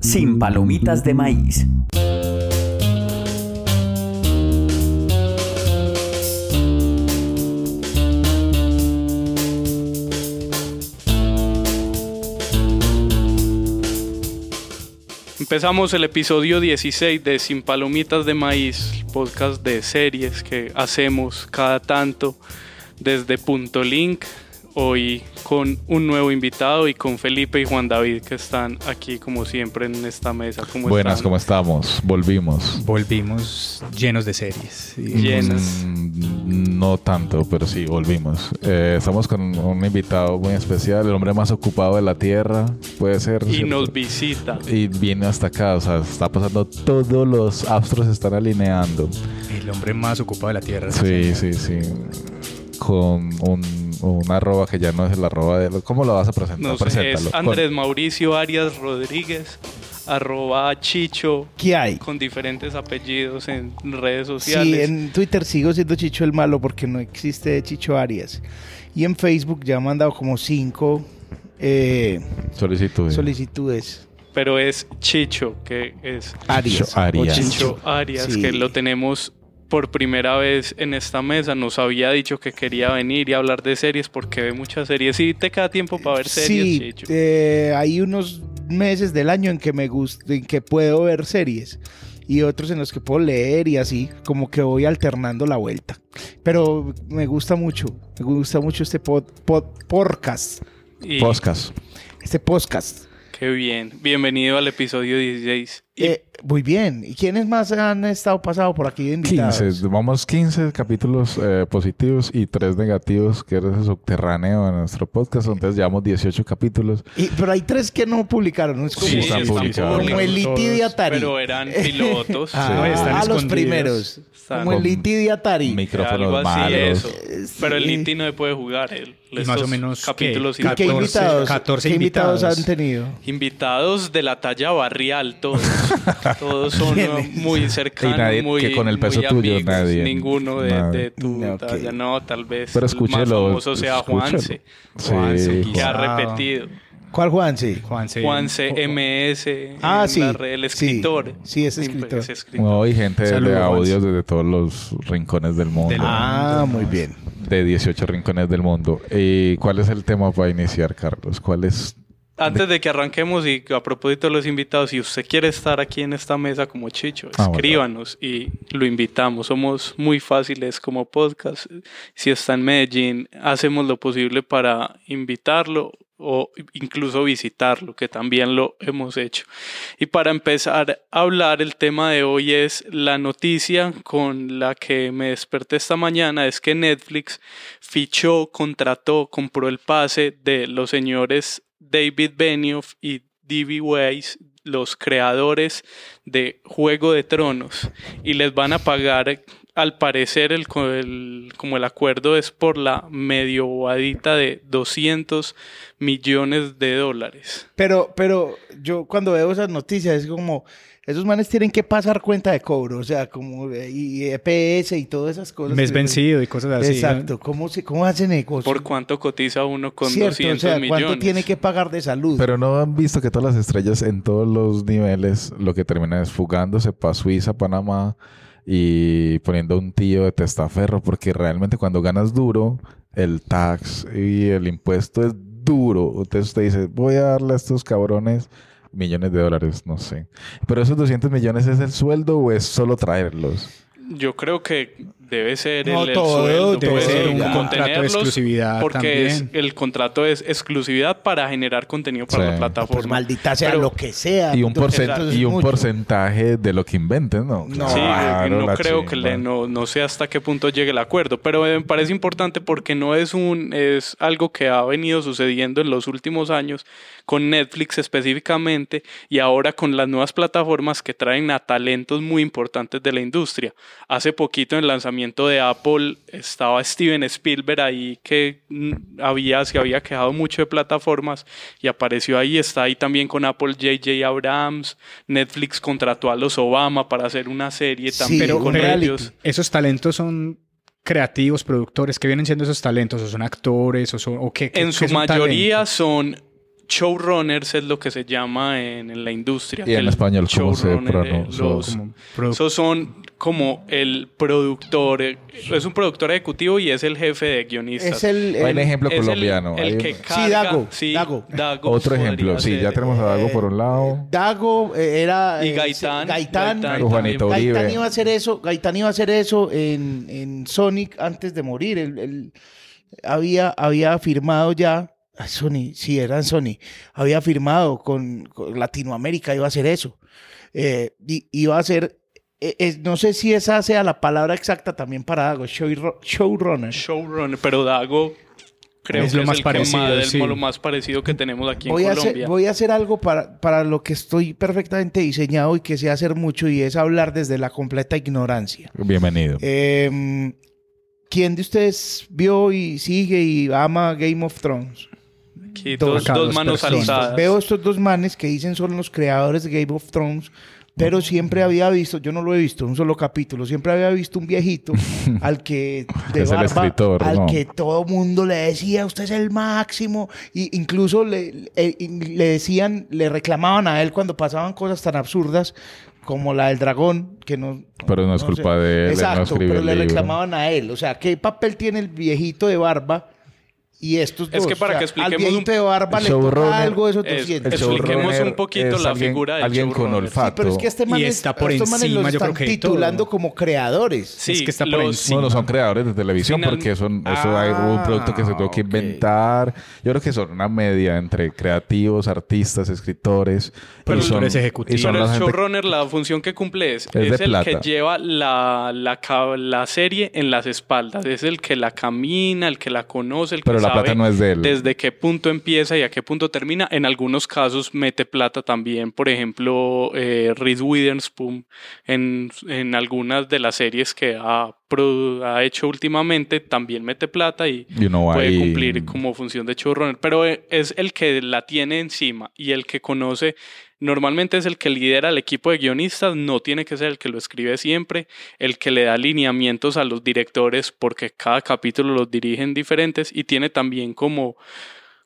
Sin palomitas de maíz. Empezamos el episodio 16 de Sin Palomitas de Maíz, podcast de series que hacemos cada tanto desde Punto Link. Hoy con un nuevo invitado y con Felipe y Juan David que están aquí como siempre en esta mesa. ¿Cómo Buenas, están? ¿cómo estamos? Volvimos. Volvimos llenos de series. Llenas. Mm, no tanto, pero sí, volvimos. Eh, estamos con un invitado muy especial, el hombre más ocupado de la Tierra, puede ser. Y ¿cierto? nos visita. Y viene hasta acá, o sea, está pasando todos los astros se están alineando. El hombre más ocupado de la Tierra. Sí, sí, sí. Con un, un arroba que ya no es el arroba de... ¿Cómo lo vas a presentar? No sé, Preséntalo. es Andrés Mauricio Arias Rodríguez, arroba Chicho, ¿Qué hay? con diferentes apellidos en redes sociales. Sí, en Twitter sigo siendo Chicho el Malo porque no existe Chicho Arias. Y en Facebook ya he mandado como cinco eh, Con Solicitud. solicitudes. Pero es Chicho, que es Arias. Chicho Arias. o Chicho Arias, Sí. que lo tenemos por primera vez en esta mesa. Nos había dicho que quería venir y hablar de series porque ve muchas series. Sí, te queda tiempo para ver series, Sí, eh, hay unos meses del año en que me gusta, en que puedo ver series y otros en los que puedo leer y así, como que voy alternando la vuelta. Pero me gusta mucho, me gusta mucho este pod, pod- podcast, Y Podcast. este podcast. qué bien. Bienvenido al episodio 16. Eh, muy bien. ¿Y quiénes más han estado pasado por aquí de invitados? 15, vamos 15 capítulos eh, positivos y 3 negativos, que era ese subterráneo en nuestro podcast. Entonces llevamos 18 capítulos. Y- pero hay tres que no publicaron, ¿no? Es como, Sí, están publicados. como el Iti de Atari. Pero eran pilotos. Ah, No, están ah, los primeros. Están como el con Iti de Atari. Micrófonos algo así, malos. eso. Eh, Pero el sí. Niti no se puede jugar. El, Y más o menos, capítulos ¿qué? ¿Y qué 14, invitados, 14 qué invitados invitados. han tenido? Invitados de la talla barrial, todos. todos son muy cercanos, Y nadie muy, que con el peso muy tuyo, amigos. nadie. Ninguno de, Nadie. de tu No, ok. talla, no, tal vez. Pero el más escúchelo. famoso sea escúchelo. Juanse, Sí, Juanse, que ha repetido. ¿Cuál Juanse? Juanse. Juanse MS, Ah, en sí. la red, el Sí. escritor. Sí, es escritor. es escritor. No, y gente de Saludos, audios Juanse. desde todos los rincones del mundo. Del- Ah, muy bien. De 18 rincones del mundo. ¿Y cuál es el tema para iniciar, Carlos? ¿Cuál es? Antes de que arranquemos y a propósito de los invitados, si usted quiere estar aquí en esta mesa como Chicho, Ah, bueno. escríbanos y lo invitamos. Somos muy fáciles como podcast. Si está en Medellín, hacemos lo posible para invitarlo o incluso visitarlo, que también lo hemos hecho. Y para empezar a hablar, el tema de hoy es la noticia con la que me desperté esta mañana, es que Netflix fichó, contrató, compró el pase de los señores David Benioff y D.B. Weiss, los creadores de Juego de Tronos, y les van a pagar, al parecer, el, co- el- como el acuerdo es por la medio bobadita de 200 millones de dólares. Pero, pero yo cuando veo esas noticias es como, esos manes tienen que pasar cuenta de cobro, o sea, como y EPS y todas esas cosas. Mes vencido y cosas así. ¿no? Exacto. ¿Cómo, se, ¿Cómo hacen negocio? ¿Por cuánto cotiza uno con Cierto, 200 o sea, millones? ¿cuánto tiene que pagar de salud? Pero no han visto que todas las estrellas en todos los niveles lo que terminan es fugándose para Suiza, Panamá y poniendo un tío de testaferro porque realmente cuando ganas duro el tax y el impuesto es duro. Entonces usted dice, voy a darle a estos cabrones millones de dólares, no sé. Pero esos 200 millones es el sueldo o es solo traerlos? Yo creo que debe ser No, el, el todo sueldo, debe ser un contrato de contenerlos, exclusividad porque es- el contrato es exclusividad para generar contenido para Sí. la plataforma. Pues maldita sea Pero- lo que sea. Y un, Entonces, porcen- entonces y un porcentaje de lo que inventen, ¿no? No. Sí, Claro, no creo que le, no, no sé hasta qué punto llegue el acuerdo, pero eh, me parece importante porque no es un es algo que ha venido sucediendo en los últimos años con Netflix específicamente y ahora con las nuevas plataformas que traen a talentos muy importantes de la industria. Hace poquito en el lanzamiento de Apple estaba Steven Spielberg ahí que mm, había se había quejado mucho de plataformas y apareció ahí, está ahí también con Apple JJ Abrams, Netflix contrató a los Obama para hacer una serie Sí, también pero con reality. ellos. Esos talentos son creativos, productores, que vienen siendo esos talentos? ¿O son actores? ¿O, son, o qué, qué- En su mayoría talento? son showrunners, es lo que se llama en, en la industria. Y en El español, ¿cómo se eh, pronuncia? los- Como produ- Esos son como el productor, eh, es un productor ejecutivo y es el jefe de guionistas. Es el, Hay un el- ejemplo Es colombiano. El, que carga, Sí, Dago, sí, Dago. Dago Otro ejemplo, sí, ser. ya tenemos a Dago por un lado. Dago eh, era... Y eh, Gaitán, Gaitán. Gaitán Juanito. Uribe. Gaitán iba a hacer eso, Gaitán iba a hacer eso en, en Sonic antes de morir. Él, había, había firmado ya, Sony, sí, era en Sony, había firmado con, con Latinoamérica, iba a hacer eso. Eh, y, iba a hacer, eh, eh, no sé si esa sea la palabra exacta también para Dago, show- showrunner. Showrunner, pero Dago creo Es que lo es más el parecido, que más, el- sí. lo más parecido que tenemos aquí Voy en a, Colombia. hacer, voy a hacer algo para, para lo que estoy perfectamente diseñado y que sé hacer mucho y es hablar desde la completa ignorancia. Bienvenido. Eh, ¿Quién de ustedes vio y sigue y ama Game of Thrones? Aquí Dos- manos personas. alzadas. Veo estos dos manes que dicen son los creadores de Game of Thrones, pero siempre había visto, yo no lo he visto, un solo capítulo, siempre había visto un viejito al que de Es el barba, escritor, al ¿no? que todo mundo le decía, usted es el máximo, y incluso le, le- le decían, le reclamaban a él cuando pasaban cosas tan absurdas como la del dragón, que no... Pero no es culpa de él, él no Exacto, pero el le libro. reclamaban a él. O sea, ¿qué papel tiene el viejito de barba y estos Es dos? que para O sea, que expliquemos Al viejito un- de barba le toca algo de esos es- 200. el Expliquemos un poquito es la alguien- figura del Alguien con olfato. Sí, pero es que este man Y es- está por estos manes encima, los yo creo están que de todo. titulando como creadores. Sí, Es que está por los- encima. No, no son creadores de televisión Final- porque son, eso hay un producto que se tuvo que Ah, inventar. Yo creo que son una media entre creativos, artistas, escritores. Productores y son, ejecutivos. y son Pero el gente- showrunner, la función que cumple es, es el plata. que lleva la, la, la serie en las espaldas, es el que la camina, el que la conoce, el que Pero la plata no es de él. desde qué punto empieza y a qué punto termina. En algunos casos mete plata también, por ejemplo, eh, Reese Witherspoon en, en algunas de las series que ha, ha hecho últimamente también mete plata y puede ahí- cumplir como función de showrunner, pero eh, es el que la tiene encima y el que conoce, normalmente es el que lidera el equipo de guionistas, no tiene que ser el que lo escribe siempre, el que le da lineamientos a los directores porque cada capítulo los dirigen diferentes y tiene también como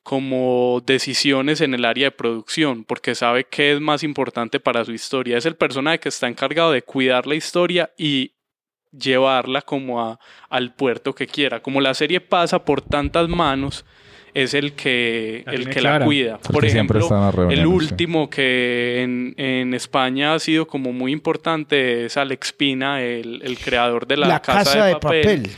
como decisiones en el área de producción, porque sabe qué es más importante para su historia. Es el personaje que está encargado de cuidar la historia y llevarla como a, al puerto que quiera. Como la serie pasa por tantas manos, es el que, La el que la cuida. El Por ejemplo, el sí. último que en, en España ha sido como muy importante es Alex Pina, el, el creador de La, Casa, de, papel,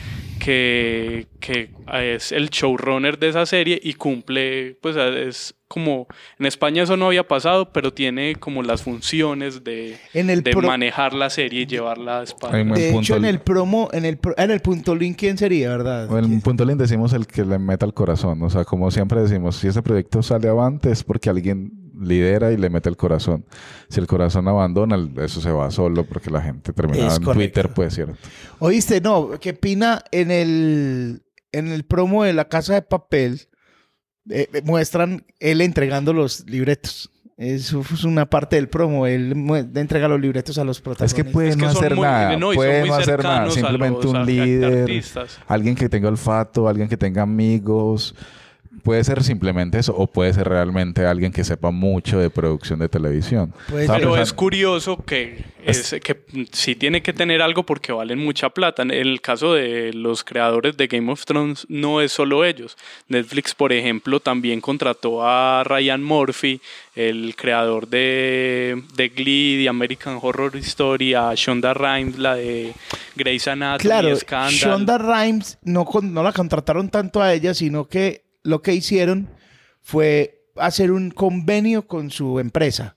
Que, que es el showrunner de esa serie y cumple, pues es como, en España eso no había pasado, pero tiene como las funciones de, En el de pro- manejar la serie y llevarla a un De hecho, en el promo, en el, pro- en el punto link, ¿quién sería, verdad? En un punto le decimos el que le meta el corazón. O sea, como siempre decimos, si ese proyecto sale avante es porque alguien lidera y le mete el corazón. Si el corazón abandona, eso se va solo porque la gente termina Es en correcto. Twitter, pues, ¿cierto? Oíste, no, que Pina en el, en el promo de la casa de papel eh, eh, muestran él entregando los libretos. Eso es una parte del promo. Él entrega los libretos a los Es protagonistas. que puede Es que no son hacer muy- nada, no, puede no hacer nada, simplemente los un líder, artistas. alguien que tenga olfato, alguien que tenga amigos, puede ser simplemente eso o puede ser realmente alguien que sepa mucho de producción de televisión. Pues, Pero pensando- es curioso que, es, que sí tiene que tener algo porque valen mucha plata. En el caso de los creadores de Game of Thrones, no es solo ellos. Netflix, por ejemplo, también contrató a Ryan Murphy, el creador de, de Glee, de American Horror Story, a Shonda Rhimes, la de Grey's Anatomy, Claro, Scandal. Shonda Rhimes no, con- no la contrataron tanto a ella, sino que lo que hicieron fue hacer un convenio con su empresa.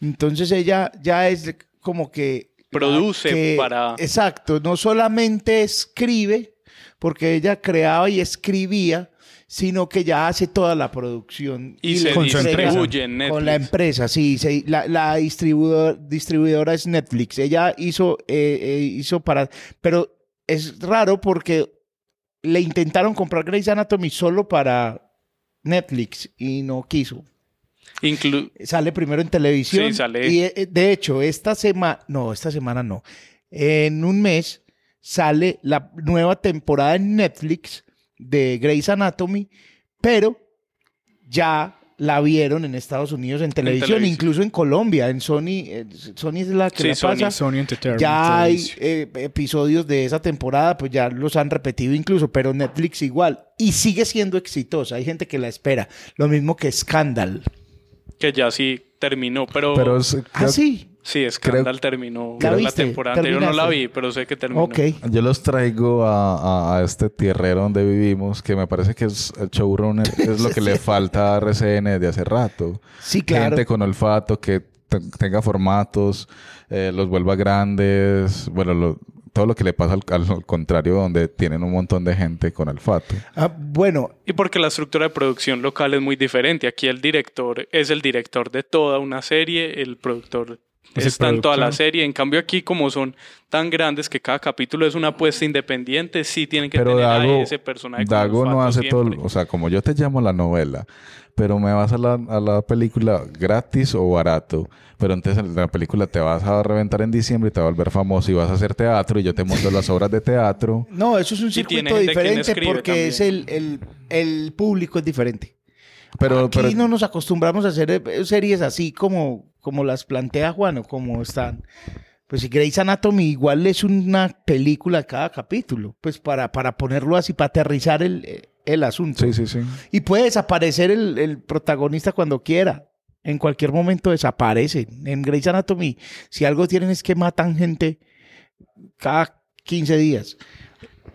Entonces ella ya es como que... Produce que- para- Exacto, no solamente escribe, porque ella creaba y escribía, sino que ya hace toda la producción. Y se Con distribuye en Netflix. Con la empresa, sí. se- la la distribuidor- distribuidora es Netflix. Ella hizo, eh, eh, hizo para... Pero es raro porque le intentaron comprar Grey's Anatomy solo para Netflix y no quiso. Inclu- Sale primero en televisión. Sí, sale. Y eh, de hecho, esta semana, no, esta semana no. En un mes sale la nueva temporada en Netflix de Grey's Anatomy, pero ya la vieron en Estados Unidos en televisión, televisión. incluso en Colombia, en Sony. eh, Sony es la que Sí, la Sony. pasa. Sony Entertainment. Ya hay eh, episodios de esa temporada, pues ya los han repetido incluso, pero Netflix igual. Y sigue siendo exitosa. Hay gente que la espera. Lo mismo que Scandal. que ya sí terminó, pero, Pero es- Ah, sí. Sí, Scandal terminó ¿La la, temporada anterior. No la vi, pero sé que terminó. Ok. Yo los traigo a, a- a este tierrero donde vivimos, que me parece que es el showrunner, es lo que le falta a RCN de hace rato. Sí, claro. Gente con olfato que te- tenga formatos, eh, los vuelva grandes, bueno, lo- todo lo que le pasa al, al contrario, donde tienen un montón de gente con olfato. Ah, bueno, Y porque la estructura de producción local es muy diferente. Aquí el director es el director de toda una serie, el productor Es el está en toda la serie. En cambio aquí como son tan grandes que cada capítulo es una apuesta independiente, sí tienen que Pero tener a Dago, ese personaje. con Dago no hace todo, siempre. o sea, como yo te llamo la novela, pero me vas a la, a la película gratis o barato, pero entonces en la película te vas a reventar en diciembre y te vas a volver famoso y vas a hacer teatro y yo te monto las obras de teatro. no, eso es un circuito diferente porque también. es el, el, el público es diferente. Pero, Aquí pero no nos acostumbramos a hacer eh, series así como, como las plantea Juan o como están. Pues si Grey's Anatomy igual es una película cada capítulo, pues para, para ponerlo así, para aterrizar el, el asunto. sí, sí, sí. Y puede desaparecer el, el protagonista cuando quiera. En cualquier momento desaparece. En Grey's Anatomy, si algo tienen es que matan gente cada 15 días.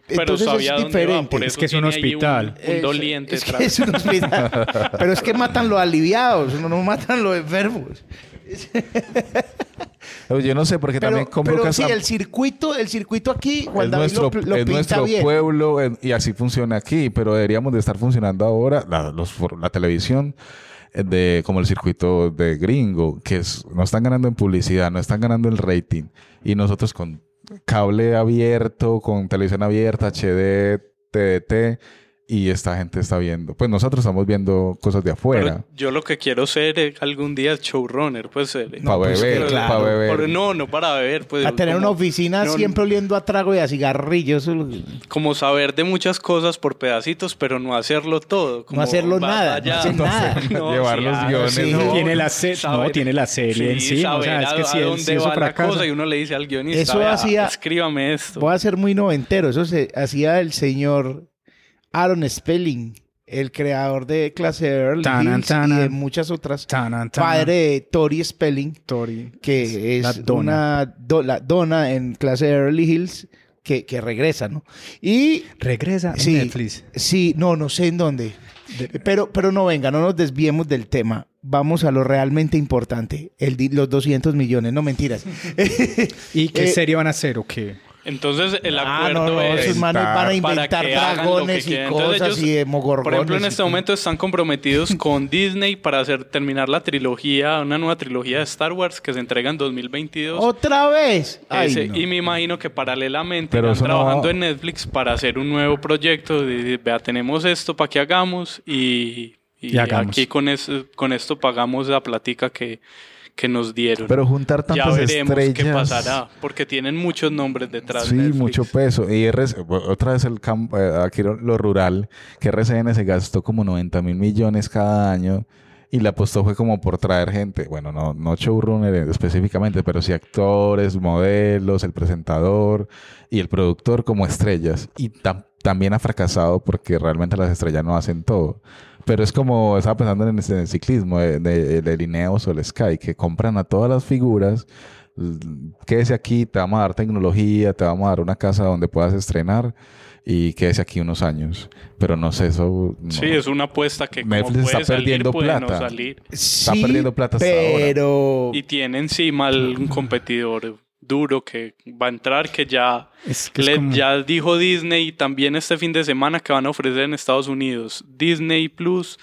Pero Entonces sabía es dónde diferente. por Es que es un hospital. Un, Es- doliente es, que es un hospital. Pero es que matan los aliviados, no, no matan los enfermos. Yo no sé, porque Pero, también compro pero casa- sí, el circuito, el circuito aquí, Juan es David nuestro, lo, lo es pinta nuestro bien. pueblo y así funciona aquí, pero deberíamos de estar funcionando ahora la, los for- la televisión eh, de como el circuito de gringo, que es, no están ganando en publicidad, no están ganando en rating y nosotros con cable abierto, con televisión abierta, HD, TDT y esta gente está viendo. Pues nosotros estamos viendo cosas de afuera. Pero yo lo que quiero ser eh, algún día showrunner, pues. eh, para pues, beber, claro. para beber. no, no para beber, pues. A tener como- una oficina no, siempre oliendo a trago y a cigarrillo. eso es lo que- Como saber de muchas cosas por pedacitos, pero no hacerlo todo. como hacerlo nada, no batallando. hacer nada. Llevar los guiones, sí. ¿no? Tiene la se- no, saber- tiene la serie sí, encima, o sea, saber es a- que a si el- dónde va la cosa y uno le dice al guionista, Eso "Vea, hacía- escríbame esto. Voy a ser muy noventero. Eso se hacía el señor Aaron Spelling, el creador de clase de Early Tanan, Hills y tanan. de muchas otras. Tanan, tanan. Padre de Tori Spelling, Tori. que es La dona. una do- la dona en clase de Early Hills que, que regresa, ¿no? Y Regresa en sí, Netflix. sí, no, no sé en dónde. Pero, pero no venga, no nos desviemos del tema. Vamos a lo realmente importante, el, los 200 millones, no mentiras. ¿Y qué Eh, serie van a hacer o qué? Entonces el Ah, acuerdo no, no, es esos manes van a para inventar dragones y cosas ellos, y de mogorgones. Por ejemplo, en este momento están comprometidos con Disney para hacer terminar la trilogía, una nueva trilogía de Star Wars que se entrega en 2022. ¿Otra vez? Ay, Ese- no. Y me imagino que paralelamente Pero están trabajando en Netflix para hacer un nuevo proyecto de, de, vea, tenemos esto para que hagamos y, y Y hagamos. aquí con, es- con esto pagamos la platica que, que nos dieron. Pero juntar ya tantas veremos estrellas. qué pasará, porque tienen muchos nombres detrás. Sí, Netflix. mucho peso. Y RC otra vez el campo, eh, aquí lo rural, que RCN se gastó como 90 mil millones cada año y la apostó fue como por traer gente, bueno, no, no showrunner específicamente, pero sí actores, modelos, el presentador y el productor como estrellas. Y tam- también ha fracasado porque realmente las estrellas no hacen todo. Pero es como, estaba pensando en el, en el ciclismo de, de, o el Sky, que compran a todas las figuras quédese aquí, te vamos a dar tecnología, te vamos a dar una casa donde puedas estrenar y quédese aquí unos años. Pero no sé, eso... no. Sí, es una apuesta que como Netflix está salir, perdiendo puede no plata. salir. Está perdiendo plata hasta ahora. pero... Y tiene encima un competidor duro que va a entrar, que ya, Es que es le- como- ya dijo Disney también este fin de semana que van a ofrecer en Estados Unidos Disney Plus,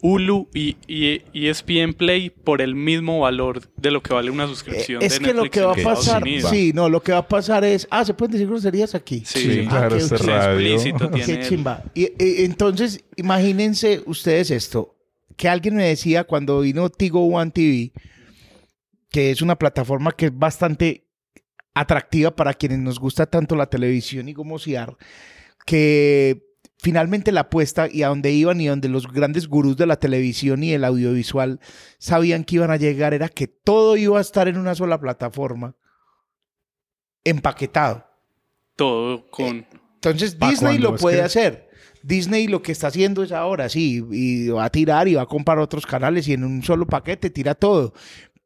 Hulu y, y ESPN Play por el mismo valor de lo que vale una suscripción Eh, es de que lo que va a pasar, Unidos. sí, no, lo que va a pasar es, ah, se pueden decir groserías aquí. Sí, Sí, sí. claro, qué este explícito. radio. Qué chimba. Y, y- entonces, imagínense ustedes esto, que alguien me decía cuando vino Tigo One TV, que es una plataforma que es bastante atractiva para quienes nos gusta tanto la televisión y gomosear, que finalmente la apuesta y a donde iban y donde los grandes gurús de la televisión y el audiovisual sabían que iban a llegar era que todo iba a estar en una sola plataforma, empaquetado. todo con... Entonces Disney lo puede que- hacer. Disney lo que está haciendo es ahora, sí, y va a tirar y va a comprar otros canales y en un solo paquete tira todo.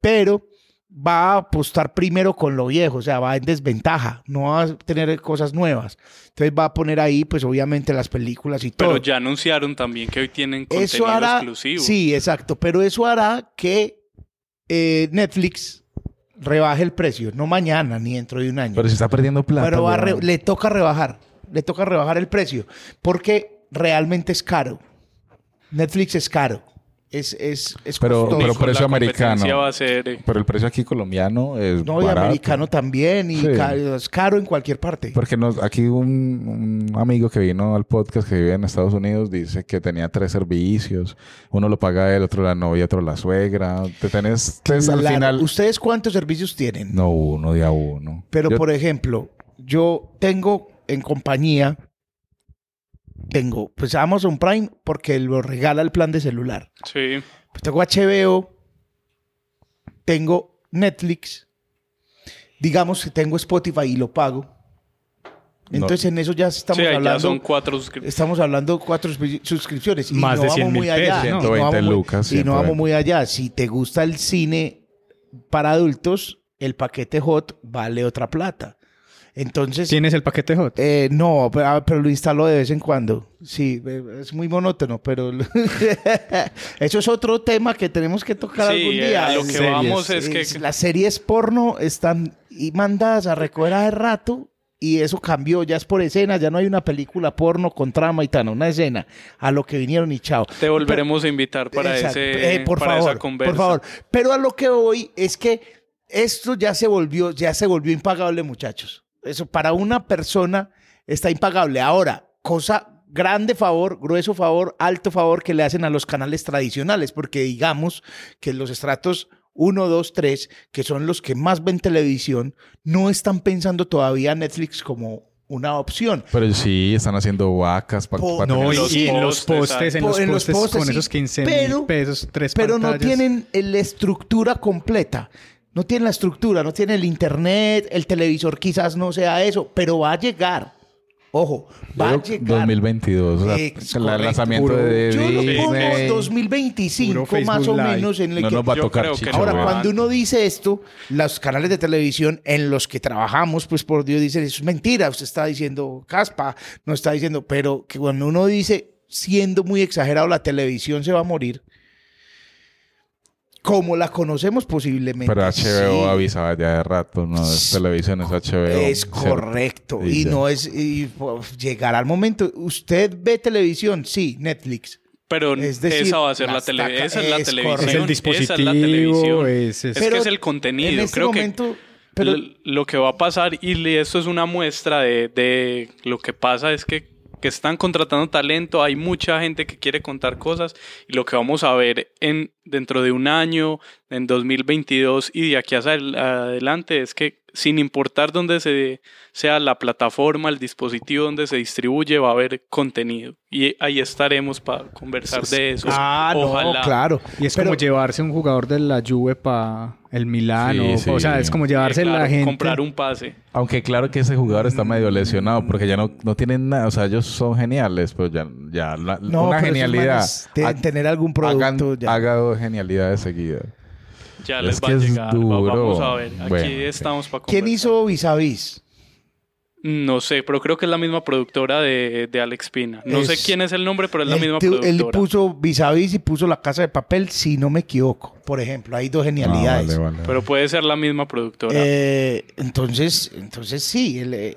Pero va a apostar primero con lo viejo, o sea, va en desventaja, no va a tener cosas nuevas. Entonces va a poner ahí, pues obviamente las películas y todo. Pero ya anunciaron también que hoy tienen eso contenido hará, exclusivo. sí, exacto, pero eso hará que eh, Netflix rebaje el precio, no mañana ni dentro de un año. Pero si está perdiendo plata. Pero va re- le toca rebajar, le toca rebajar el precio, porque realmente es caro. Netflix es caro. Es, es, es Pero- costoso. pero precio americano. va a ser... eh, Pero el precio aquí colombiano es no, y barato. americano también, y Sí. ca- es caro en cualquier parte. Porque nos, aquí un, un amigo que vino al podcast que vive en Estados Unidos dice que tenía tres servicios. Uno lo paga él, otro la novia, otro la suegra. Te tenés tres al final. ¿Ustedes cuántos servicios tienen? No uno, de a uno. Pero, Yo- por ejemplo, yo tengo en compañía, tengo pues Amazon Prime porque lo regala el plan de celular. Sí. Pues tengo HBO, tengo Netflix, digamos que tengo Spotify y lo pago. Entonces en eso ya estamos Sí, ahí ya hablando, son cuatro suscriptores. estamos hablando cuatro suscri- suscripciones y Más no de vamos 100.000 muy allá. pesos, y ¿no? no 120 vamos muy- lucas, y no vamos 120. muy allá. Si te gusta el cine para adultos, el paquete hot vale otra plata. Entonces, ¿Tienes el paquete hot? eh, no, pero, ah, pero lo instalo de vez en cuando. Sí, eh, es muy monótono, pero eso es otro tema que tenemos que tocar Sí, algún eh, día. a lo que series. vamos es que... las series porno están y mandadas a recoger hace rato y eso cambió, ya es por escena, ya no hay una película porno con trama y tal, una escena a lo que vinieron y chao. Te volveremos a invitar para, Exacto. ese, Eh, por para favor, esa conversa. por favor. Pero a lo que voy es que esto ya se volvió, ya se volvió impagable, muchachos. Eso para una persona está impagable. Ahora, cosa grande favor, grueso favor, alto favor que le hacen a los canales tradicionales, porque digamos que los estratos 1, 2, 3, que son los que más ven televisión, no están pensando todavía Netflix como una opción. Pero sí, están haciendo vacas para Po- No, y, los y en los postes, en Po- los en los postes, postes, con sí. esos 15 Pero- mil pesos, tres pero no tienen la estructura completa. No tienen la estructura, no tienen el internet, el televisor quizás no sea eso, pero va a llegar. Ojo, va a llegar. 2022. o sea, Ex- el lanzamiento de Yo lo Disney. pongo 2025 Puro más o Live. menos en el No que nos va a Yo tocar creo que chicho, no. Ahora, weón. cuando uno dice esto, los canales de televisión en los que trabajamos, pues por Dios dicen, eso es mentira, usted está diciendo caspa, no está diciendo, pero que cuando uno dice, siendo muy exagerado, la televisión se va a morir, como la conocemos posiblemente. Pero HBO sí, avisaba ya de rato, no es televisión, es HBO. Es correcto. Y no es, y, pues, llegará el momento, ¿usted ve televisión? Sí, Netflix. Pero Es decir, esa va a ser la, las tele taca- esa es la televisión. correcto. Es el Esa dispositivo, es la televisión. es- es- Es Pero que es el contenido. En este Creo momento, que pero lo que va a pasar, y esto es una muestra de, de lo que pasa, es que que están contratando talento, hay mucha gente que quiere contar cosas y lo que vamos a ver en dentro de un año, en 2022 y de aquí hacia el- adelante es que sin importar dónde se, sea la plataforma, el dispositivo donde se distribuye, va a haber contenido. Y ahí estaremos para conversar de eso. Ah, Ojalá. no, claro. Y es Pero- como llevarse un jugador de la Juve para el Milano. Sí, o sea, es como llevarse claro, la gente. Comprar un pase. Aunque claro que ese jugador está medio lesionado porque ya no, no tienen nada. O sea, ellos son geniales, pero ya, ya la- No, una pero genialidad. Ha- tener algún hagan- producto ya. haga dos genialidades seguidas. Ya Es les va que a llegar. Duro. Vamos a ver. Aquí Bueno, estamos para ¿Quién hizo Vis a Vis? No sé, pero creo que es la misma productora de, de Alex Pina. No sé quién es el nombre, pero es la misma tu- Él productora. puso Vis a Vis y puso La Casa de Papel, si no me equivoco. Por ejemplo, hay dos Ah, genialidades. vale, vale. Pero puede ser la misma productora. Eh, entonces, entonces sí. él, eh,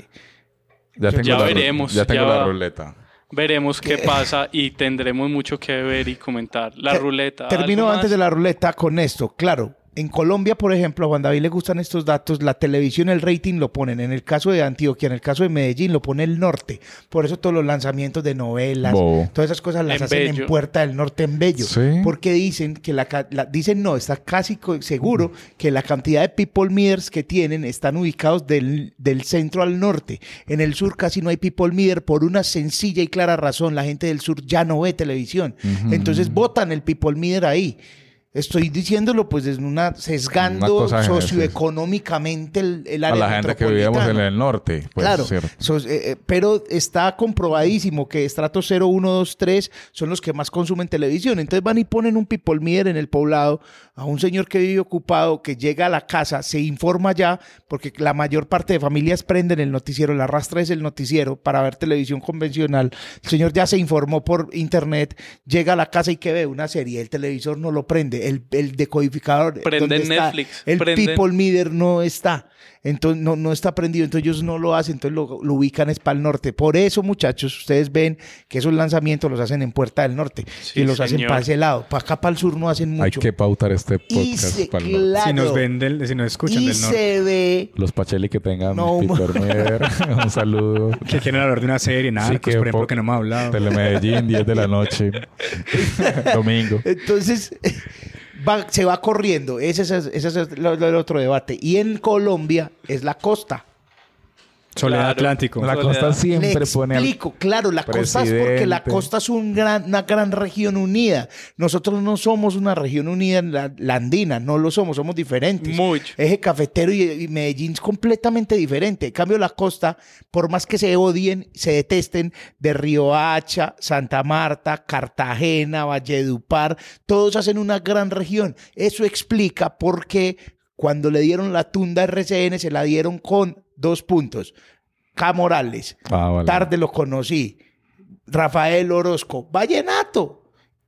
ya tengo ya la ru- veremos, Ya tengo ya- la ruleta. Veremos qué pasa y tendremos mucho que ver y comentar. La Te- ruleta. Termino ¿algo antes de la ruleta con esto. Claro, en Colombia, por ejemplo, a Juan David le gustan estos datos. La televisión, el rating lo ponen. En el caso de Antioquia, en el caso de Medellín, lo pone el norte. Por eso todos los lanzamientos de novelas, Bobo. todas esas cosas las En hacen Bello. en Puerta del Norte, en Bello. Sí. Porque dicen que la, ca- la- dicen no, está casi seguro que la cantidad de people meters que tienen están ubicados del, del centro al norte. En el sur casi no hay people meter por una sencilla y clara razón. La gente del sur ya no ve televisión. Entonces votan el people meter ahí. Estoy diciéndolo pues desde una sesgando socioeconómicamente el, el A área la gente que vivíamos en el norte. Pues, claro, eh, eh, pero está comprobadísimo que estratos 0, 1, 2, 3 son los que más consumen televisión. Entonces van y ponen un people meter en el poblado a un señor que vive ocupado, que llega a la casa, se informa ya, porque la mayor parte de familias prenden el noticiero, la arrastra es el noticiero para ver televisión convencional. El señor ya se informó por internet, llega a la casa y que ve una serie, el televisor no lo prende, el, el decodificador Prenden ¿dónde está? Netflix, el prenden- people meter no está. Entonces no, no está prendido, entonces ellos no lo hacen, entonces lo, lo ubican es para el norte. Por eso, muchachos, ustedes ven que esos lanzamientos los hacen en Puerta del Norte Sí, y los hacen para ese lado. Para acá, para el sur, no hacen mucho. Hay que pautar este y podcast se, para el norte. claro, Si nos ven del- si nos escuchan y del norte. se ve Los Pacheli que tengan No, un saludo. Que quieren hablar de una serie, Narcos, que por ejemplo, que no hemos hablado. Telemedellín, 10 de la noche. Domingo. Entonces, va- se va corriendo. Ese es, ese es el otro debate. Y en Colombia es la costa. Soledad Claro. Atlántico. La Soledad. costa siempre Le pone al- explico, claro, la costa es porque la presidente. costa es un gran, una gran región unida. Nosotros no somos una región unida, la, la andina, no lo somos, somos diferentes. Mucho. Eje cafetero y, y Medellín es completamente diferente. En cambio, la costa, por más que se odien, se detesten, de Río Hacha, Santa Marta, Cartagena, Valledupar, todos hacen una gran región. Eso explica por qué cuando le dieron la tunda a RCN se la dieron con dos puntos. K. Morales, Ah, vale. tarde lo conocí. Rafael Orozco, Vallenato.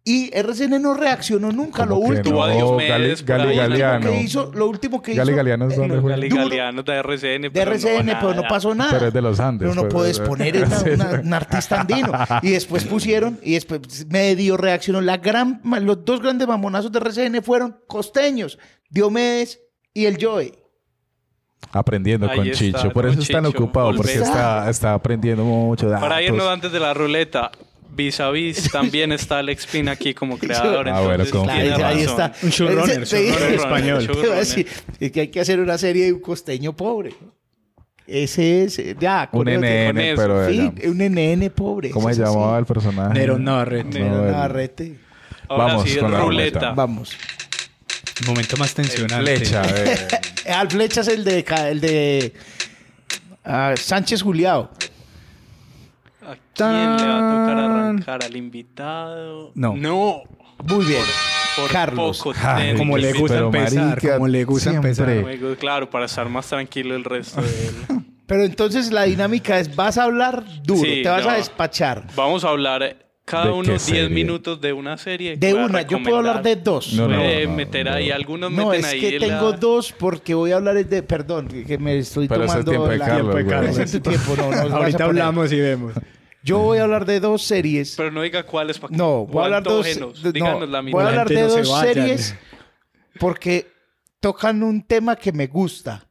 Y RCN no reaccionó nunca. Lo ¿Cómo que último, no? Gali- Gali lo último que hizo, lo último que Gali hizo Galeano es donde. Gali. Galeano de RCN. de pero RCN, no, pero no pasó nada. Pero es de los Andes. Pero no pues, puedes poner un artista andino. Y después pusieron, y después medio reaccionó. La gran, los dos grandes mamonazos de RCN fueron costeños, Diomedes y el Joey. Aprendiendo Ahí con está, Chicho. Por con eso están Chicho, ocupado, porque está, está aprendiendo mucho. Para datos. irnos antes de la ruleta, vis a vis también está Alex Pina aquí como creador. Ah, bueno, entonces como tiene Claro, ahí está. Un showrunner, español. Te iba a decir, es que hay que hacer una serie de un costeño pobre. Ese es, eh, ya. Un NN, con eso. pero. Sí, ya. un NN pobre. ¿Cómo se es así. llamaba el personaje? Nerón Navarrete. Nero No, el- Navarrete. Ahora Vamos sí, con la ruleta. ruleta. Vamos. Momento más tensionante. Flecha, eh. Al flecha es el de, el de ah, Sánchez Juliao. ¿A quién le va a tocar arrancar? ¿Al invitado? No. No. Muy bien. Por Carlos. poco Ay, tiene Como le gusta empezar, marica, como le gusta empezar. Claro, para estar más tranquilo el resto de él. Pero entonces la dinámica es, vas a hablar duro, Sí, te vas no. a despachar. Vamos a hablar cada ¿De uno qué 10 serie? minutos de una serie. De una, yo puedo hablar de dos. No, no, no, meter no. ahí, algunos No, meten es ahí que la- tengo dos porque voy a hablar de, perdón, que- me estoy Pero es el tomando tiempo de la- Carlos, Tiempo de. Carlos. Tiempo, no, Ahorita hablamos y vemos. Yo voy a hablar de dos series. Pero no diga cuáles para No, voy a hablar de dos, de- no, Díganos la voy a mitad. hablar de no se dos vaya. series porque tocan un tema que me gusta.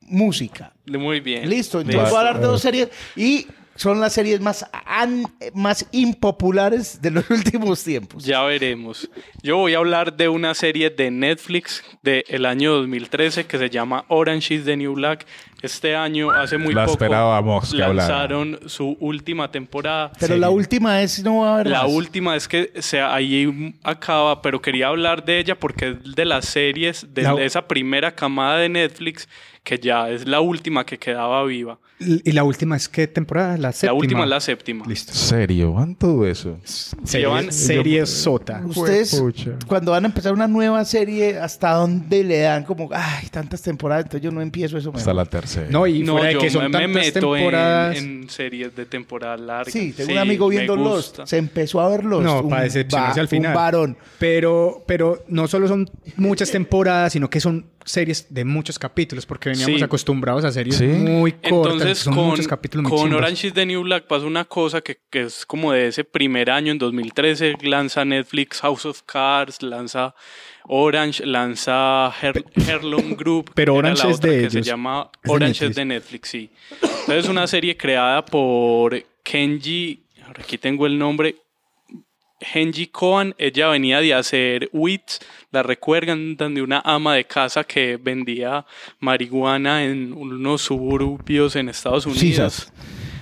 Música. Muy bien. Listo, entonces Listo. voy a hablar de dos series y son las series más, an- más impopulares de los últimos tiempos. Ya veremos. Yo voy a hablar de una serie de Netflix del año 2013 que se llama Orange is the New Black. Este año, hace muy La poco, esperábamos que hablara. lanzaron su última temporada. Pero la última es no va a haber La más. última es que se, ahí acaba, pero quería hablar de ella porque es de las series de La- esa primera camada de Netflix que ya es la última que quedaba viva. ¿Y la última es qué temporada? La séptima. La última es la séptima. Listo. ¿Serio? ¿Van todo eso? Serie, Llevan- serie sota. Ustedes, cuando van a empezar una nueva serie, ¿hasta dónde le dan como, ay, tantas temporadas? Entonces yo no empiezo eso. Hasta mejor. la tercera. No, y no, fuera de yo que son me, tantas meto en, temporadas. en series de temporada larga. Sí, tengo Sí, un amigo viendo Lost. Se empezó a ver Lost. No, un para decepcionarse va- al final. Un varón. Pero, pero no solo son muchas temporadas, sino que son series de muchos capítulos, porque veníamos Sí. acostumbrados a series Sí. muy cortas. Entonces, son con, muchos capítulos con. Orange is the New Black pasa una cosa que, que es como de ese primer año, en 2013, lanza Netflix House of Cards, lanza Orange, lanza Her Herlong Group. Pero Orange es de que ellos. se llama Es de Orange es Netflix. de Netflix, sí. Entonces, es una serie creada por Kenji, ahora aquí tengo el nombre, Genji Kohan, ella venía de hacer Wits, la recuerdan de una ama de casa que vendía marihuana en unos suburbios en Estados Unidos.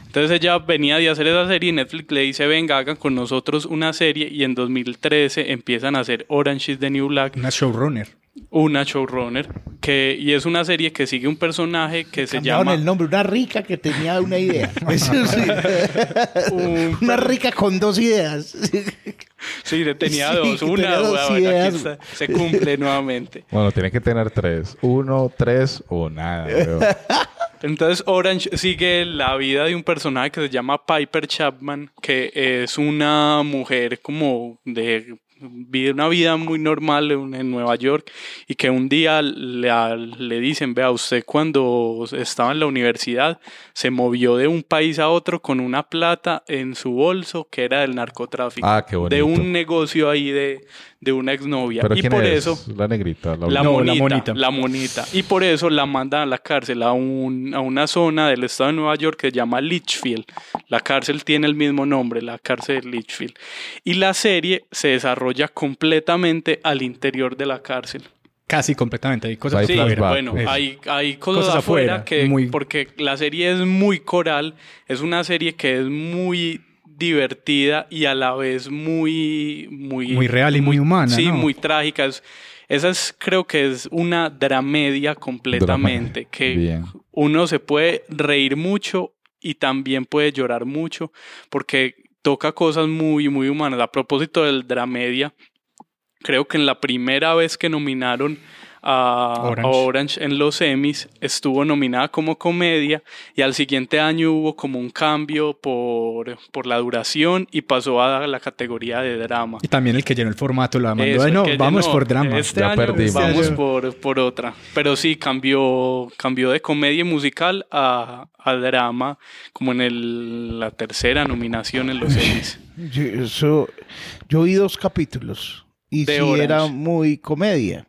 Entonces ella venía de hacer esa serie y Netflix le dice, venga, hagan con nosotros una serie y en 2013 empiezan a hacer Orange is the New Black, Una showrunner. Una showrunner, que, y es una serie que sigue un personaje que se llama... el nombre. Una rica que tenía una idea. Eso sí. un- una rica con dos ideas. Sí, tenía Sí, dos, una, tenía dos bueno, aquí ideas. está, se cumple nuevamente. Bueno, tiene que tener tres. Uno, tres o nada. weón. Entonces Orange sigue la vida de un personaje que se llama Piper Chapman, que es una mujer como de vive una vida muy normal en, en Nueva York y que un día le, a- le dicen, vea, usted cuando estaba en la universidad se movió de un país a otro con una plata en su bolso que era del narcotráfico, Ah, qué bonito. de un negocio ahí de, de una exnovia. ¿Pero y quién por es? eso... La negrita. La, La, No, la monita, monita. la monita. Y por eso la mandan a la cárcel, a, un- a una zona del estado de Nueva York que se llama Litchfield. La cárcel tiene el mismo nombre, la cárcel de Litchfield. Y la serie se desarrolla completamente al interior de la cárcel. Casi completamente. Hay cosas Sí, flashback. bueno, hay, hay cosas, Cosas afuera, afuera, que, muy- porque la serie es muy coral, es una serie que es muy divertida y a la vez muy muy Muy real y muy humana, Sí, ¿no? muy trágica. Es- esa es creo que es una dramedia completamente Dramedia, que bien. uno se puede reír mucho y también puede llorar mucho porque toca cosas muy muy humanas. A propósito del dramedia, creo que en la primera vez que nominaron a a Orange. En los Emmys estuvo nominada como comedia y al siguiente año hubo como un cambio por, por la duración y pasó a la categoría de drama. Y también el que llenó el formato la mandó. Eso, "Ay, no, vamos llenó. por drama. Este Ya año perdimos. vamos por, por otra. Pero sí, cambió, cambió de comedia musical a, a drama, como en el- la tercera nominación en los Emmys. Yo, eso- yo vi dos capítulos y De sí Orange. era muy comedia.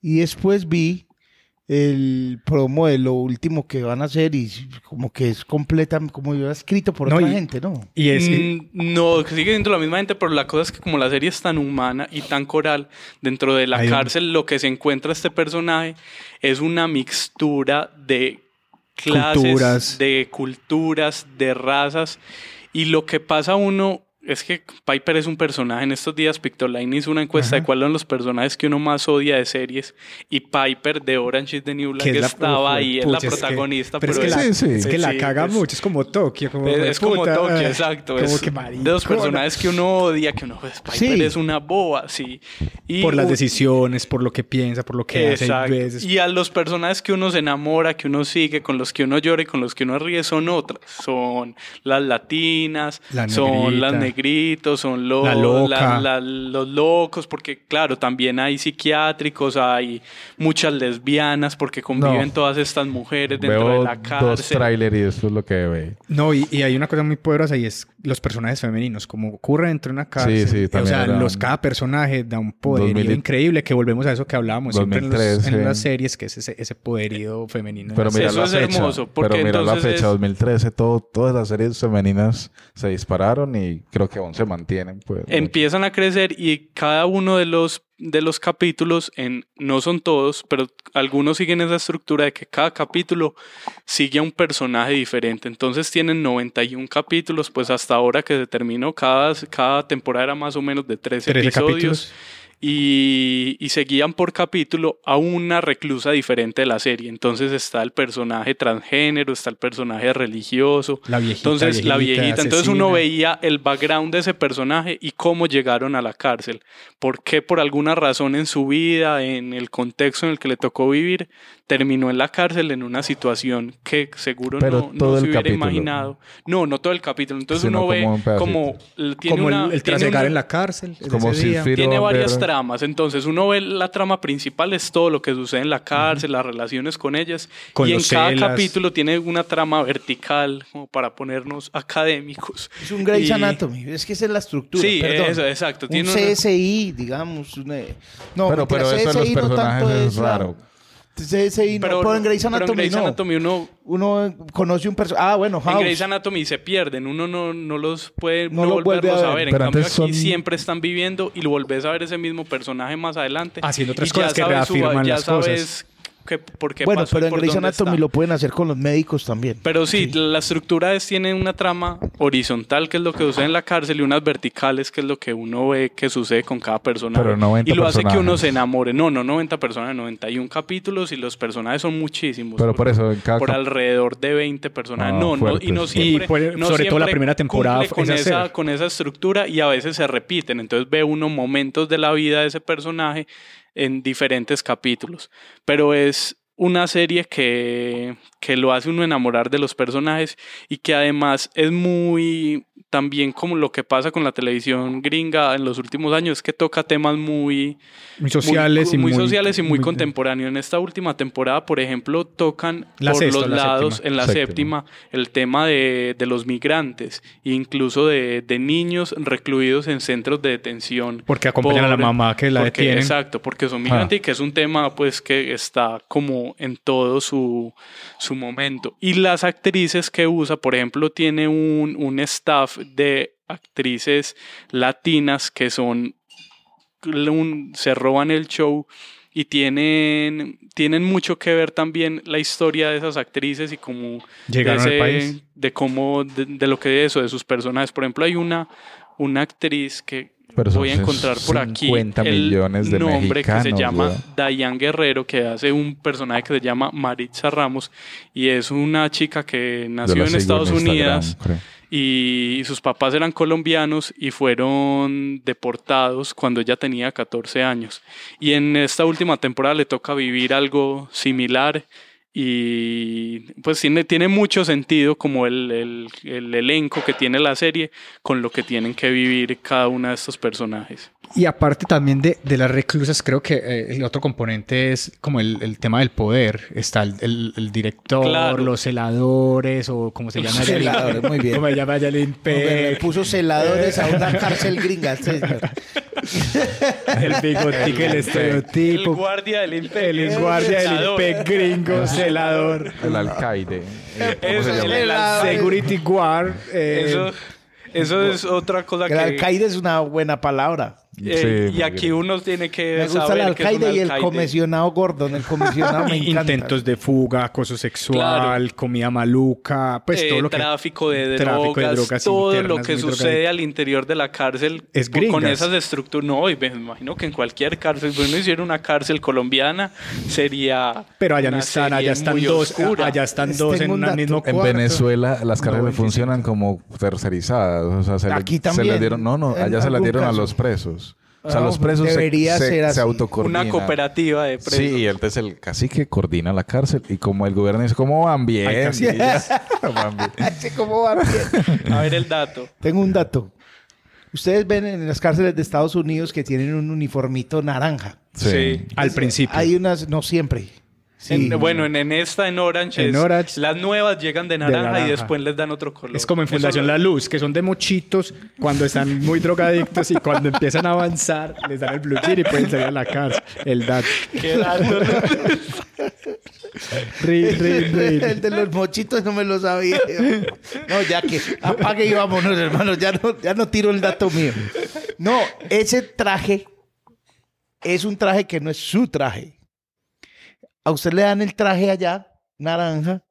Y después vi el promo de lo último que van a hacer y como que es completa, como yo escrito por No, otra y- gente, ¿no? Y es... Mm, No, que sigue siendo la misma gente, pero la cosa es que como la serie es tan humana y tan coral, dentro de la Hay un- cárcel lo que se encuentra este personaje es una mixtura de clases, Culturas. de culturas, de razas. Y lo que pasa a uno es que Piper es un personaje. En estos días Pictoline hizo una encuesta de cuáles son los personajes que uno más odia de series. Y Piper de Orange is the New Black que es la- estaba ahí, es la es que- protagonista. pero es que es- la, Sí, sí. es que la caga mucho. Es como Tokio. Como, es, como puta, Tokio, exacto. Como que de los personajes que uno odia, que uno pues, Piper Sí. es una boba, sí. Y Por las decisiones, por lo que piensa, por lo que hace. Exacto. hay veces. Y a los personajes que uno se enamora, que uno sigue, con los que uno llora y con los que uno ríe son otras. Son las latinas, La son las negrita. Negritos, son los, La loca. la- la- los locos, porque claro, también hay psiquiátricos, hay muchas lesbianas, porque conviven No. todas estas mujeres dentro Veo de la dos cárcel. trailers y eso es lo que ve. No, y, y hay una cosa muy poderosa y es los personajes femeninos, como ocurre dentro de una cárcel. sí, o también sea, los, cada personaje da un poderío 2000 y- increíble que volvemos a eso que hablábamos siempre en, los- 2013. en las series, que es ese, ese poderío femenino. Pero Sí, mira eso la es fecha. hermoso, porque pero mira la fecha, es- 2013, todo, todas las series femeninas se dispararon y creo que aún se mantienen. Pues, empiezan a crecer y cada uno de los de los capítulos en no son todos, pero algunos siguen esa estructura de que cada capítulo sigue a un personaje diferente. Entonces tienen 91 capítulos, pues hasta ahora que se terminó cada cada temporada era más o menos de 13, 13 episodios capítulos. Y, y seguían por capítulo a una reclusa diferente de la serie. Entonces está el personaje transgénero, está el personaje religioso, La viejita, entonces, la viejita, viejita. Entonces, uno asesina. veía el background de ese personaje y cómo llegaron a la cárcel. ¿Por qué, por alguna razón en su vida, en el contexto en el que le tocó vivir, terminó en la cárcel en una situación que seguro Pero no, no se hubiera capítulo. imaginado? No, no todo el capítulo. Entonces, Sino uno ve como un pedacito. como. Tiene como una, el, el tiene trasegar en la cárcel. Como ese si día. Tiene varias tramas. Entonces, uno ve la trama principal, es todo lo que sucede en la cárcel, las relaciones con ellas. Con y en cada celas. capítulo tiene una trama vertical, como para ponernos académicos. Es un Grey's Y- Anatomy. Es que esa es la estructura. Sí, perdón. eso, exacto. Un una- CSI, digamos. una- No, Pero, pero eso de los CSI no es la- raro. CSI no, pero en Grey's pero en Anatomy Grey's no. Anatomy uno, Uno conoce un personaje. Ah, bueno, en House. Grey's Anatomy se pierden, uno no, no los puede No no, los volverlos a a ver. En Pero cambio, aquí son- siempre están viviendo y lo volvés a ver ese mismo personaje más adelante. Haciendo otras Y cosas que sabes su- reafirman ya las sabes cosas. Que- por qué bueno, pasó pero en por Grey's Anatomy está. lo pueden hacer con los médicos también. Pero sí, la estructura es, tiene una trama horizontal, que es lo que sucede en la cárcel, y unas verticales, que es lo que uno ve que sucede con cada personaje. Pero 90 y lo hace que uno personajes. se enamore. No, no 90 personas, 91 capítulos, y los personajes son muchísimos. Pero por eso, en cada Por alrededor de 20 personas. Ah, no, no, y no fuertes. siempre. Y por- no sobre todo la siempre primera temporada con esa, con esa estructura y a veces se repiten. Entonces ve uno momentos de la vida de ese personaje en diferentes capítulos. Pero es una serie que, que lo hace uno enamorar de los personajes y que además es muy también como lo que pasa con la televisión gringa en los últimos años, que toca temas muy Muy sociales y muy, sociales y muy, contemporáneos. En esta última temporada, por ejemplo, tocan La por sexta, los la lados, séptima. en la Séptima. séptima, el tema de, de los migrantes, incluso de, de niños recluidos en centros de detención. Porque acompañan a la mamá que la porque- detienen. Exacto, porque son migrantes y que es un tema pues que está como en todo su, su momento. Y las actrices que usa, por ejemplo, tiene un, un staff de actrices latinas que son un- se roban el show y tienen, tienen mucho que ver también la historia de esas actrices y cómo Llegaron de al país. de cómo de, de lo que es eso de sus personajes por ejemplo hay una una actriz que Pero voy a encontrar por aquí 50 el millones de nombre que se llama weón. Diane Guerrero que hace un personaje que se llama Maritza Ramos y es una chica que nació en Estados Unidos. Y sus papás eran colombianos y fueron deportados cuando ella tenía 14 años. Y en esta última temporada le toca vivir algo similar y pues tiene, tiene mucho sentido como el, el- el elenco que tiene la serie con lo que tienen que vivir cada uno de estos personajes. Y aparte también de, de las reclusas, creo que eh, el otro componente es como el, el tema del poder. Está el, el- el director, Claro. los celadores o como se llama. Celadores, muy bien. ¿Cómo se llama el le Impec? puso celadores a una cárcel gringa. señor. El bigotico, el El estereotipo. guardia del Impec. El guardia del. Impec gringo, celador. El alcaide. eh, ¿Cómo Eso se es llama? el-. Security guard. eh, Eso, eso es otra cosa El que... alcaide es una buena palabra. Eh, Sí, y aquí uno tiene que Me gusta el saber que es un alcaide y el alcaide. comisionado Gordon. El comisionado me encanta. intentos de fuga, acoso sexual, Claro. comida maluca, pues eh, todo lo que tráfico de tráfico de drogas, drogas todo internas, lo que sucede al interior de la cárcel Es con- esas estructuras. No, y me imagino que en cualquier cárcel, si uno hiciera una cárcel colombiana, sería. Pero allá no están, allá están dos, oscura. allá están dos en un mismo En. Venezuela las cárceles 95. funcionan como tercerizadas. O sea, se, le- Aquí se también, dieron, no, no, allá se las dieron a los presos. O sea, Ah, los presos se- debería se, ser se autocoordinan. Una cooperativa de presos. Sí, y entonces el cacique coordina la cárcel y como el gobierno dice, ¿cómo van bien? Ay, ya, van bien. ¿Cómo? A ver el dato. Tengo un dato. Ustedes ven en las cárceles de Estados Unidos que tienen un uniformito naranja. Sí. Al principio. Hay unas, no siempre. Sí. En- bueno, en, en esta, en Orange, En es- Orange. las nuevas llegan de naranja, naranja. y después les dan otro color. Es como en Eso Fundación lo- La Luz, que son de mochitos cuando están muy drogadictos y cuando empiezan a avanzar les dan el blue cheer y pueden salir a la cárcel. El dato. Qué dato. Ri, ri, ri. El de los mochitos no me lo sabía. No, ya que apague y vámonos, hermano. Ya no, ya no tiro el dato mío. No, ese traje es un traje que no es su traje. A usted le dan el traje allá, naranja,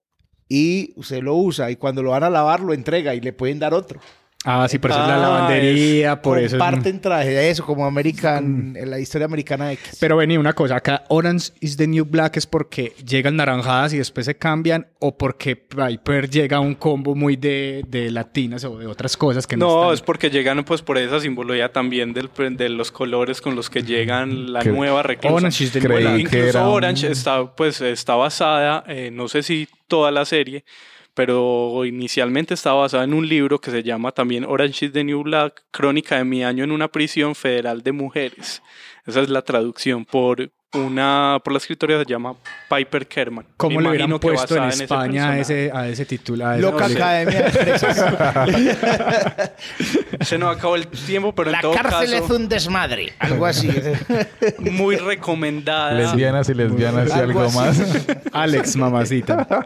y usted lo usa. Y cuando lo van a lavar, lo entrega y le pueden dar otro. Ah, sí, por eso es la Ah, lavandería, por eso es... Comparten traje, eso como American, en la historia americana X. Pero vení, una cosa, acá Orange is the New Black es porque llegan naranjadas y después se cambian o porque Piper llega a un combo muy de, de latinas o de otras cosas que no, No, están. es porque llegan pues por esa simbología también del, de los colores con los que llegan la Que- nueva reclusa. Orange is the New Black. incluso era un- Orange está, pues, está basada, eh, no sé si toda la serie, pero inicialmente está basada en un libro que se llama también Orange is the New Black, Crónica de mi año en una prisión federal de mujeres. Esa es la traducción por una, por la escritora se llama Piper Kerman. ¿Cómo le hubieran puesto en España a personaje. ese, a ese título? a ese- Loca o sea, Academia de. Se nos acabó el tiempo, pero La en todo cárcel es un desmadre. Algo así. muy recomendada. Lesbianas y lesbianas y Algo más. Alex, mamacita. Ah,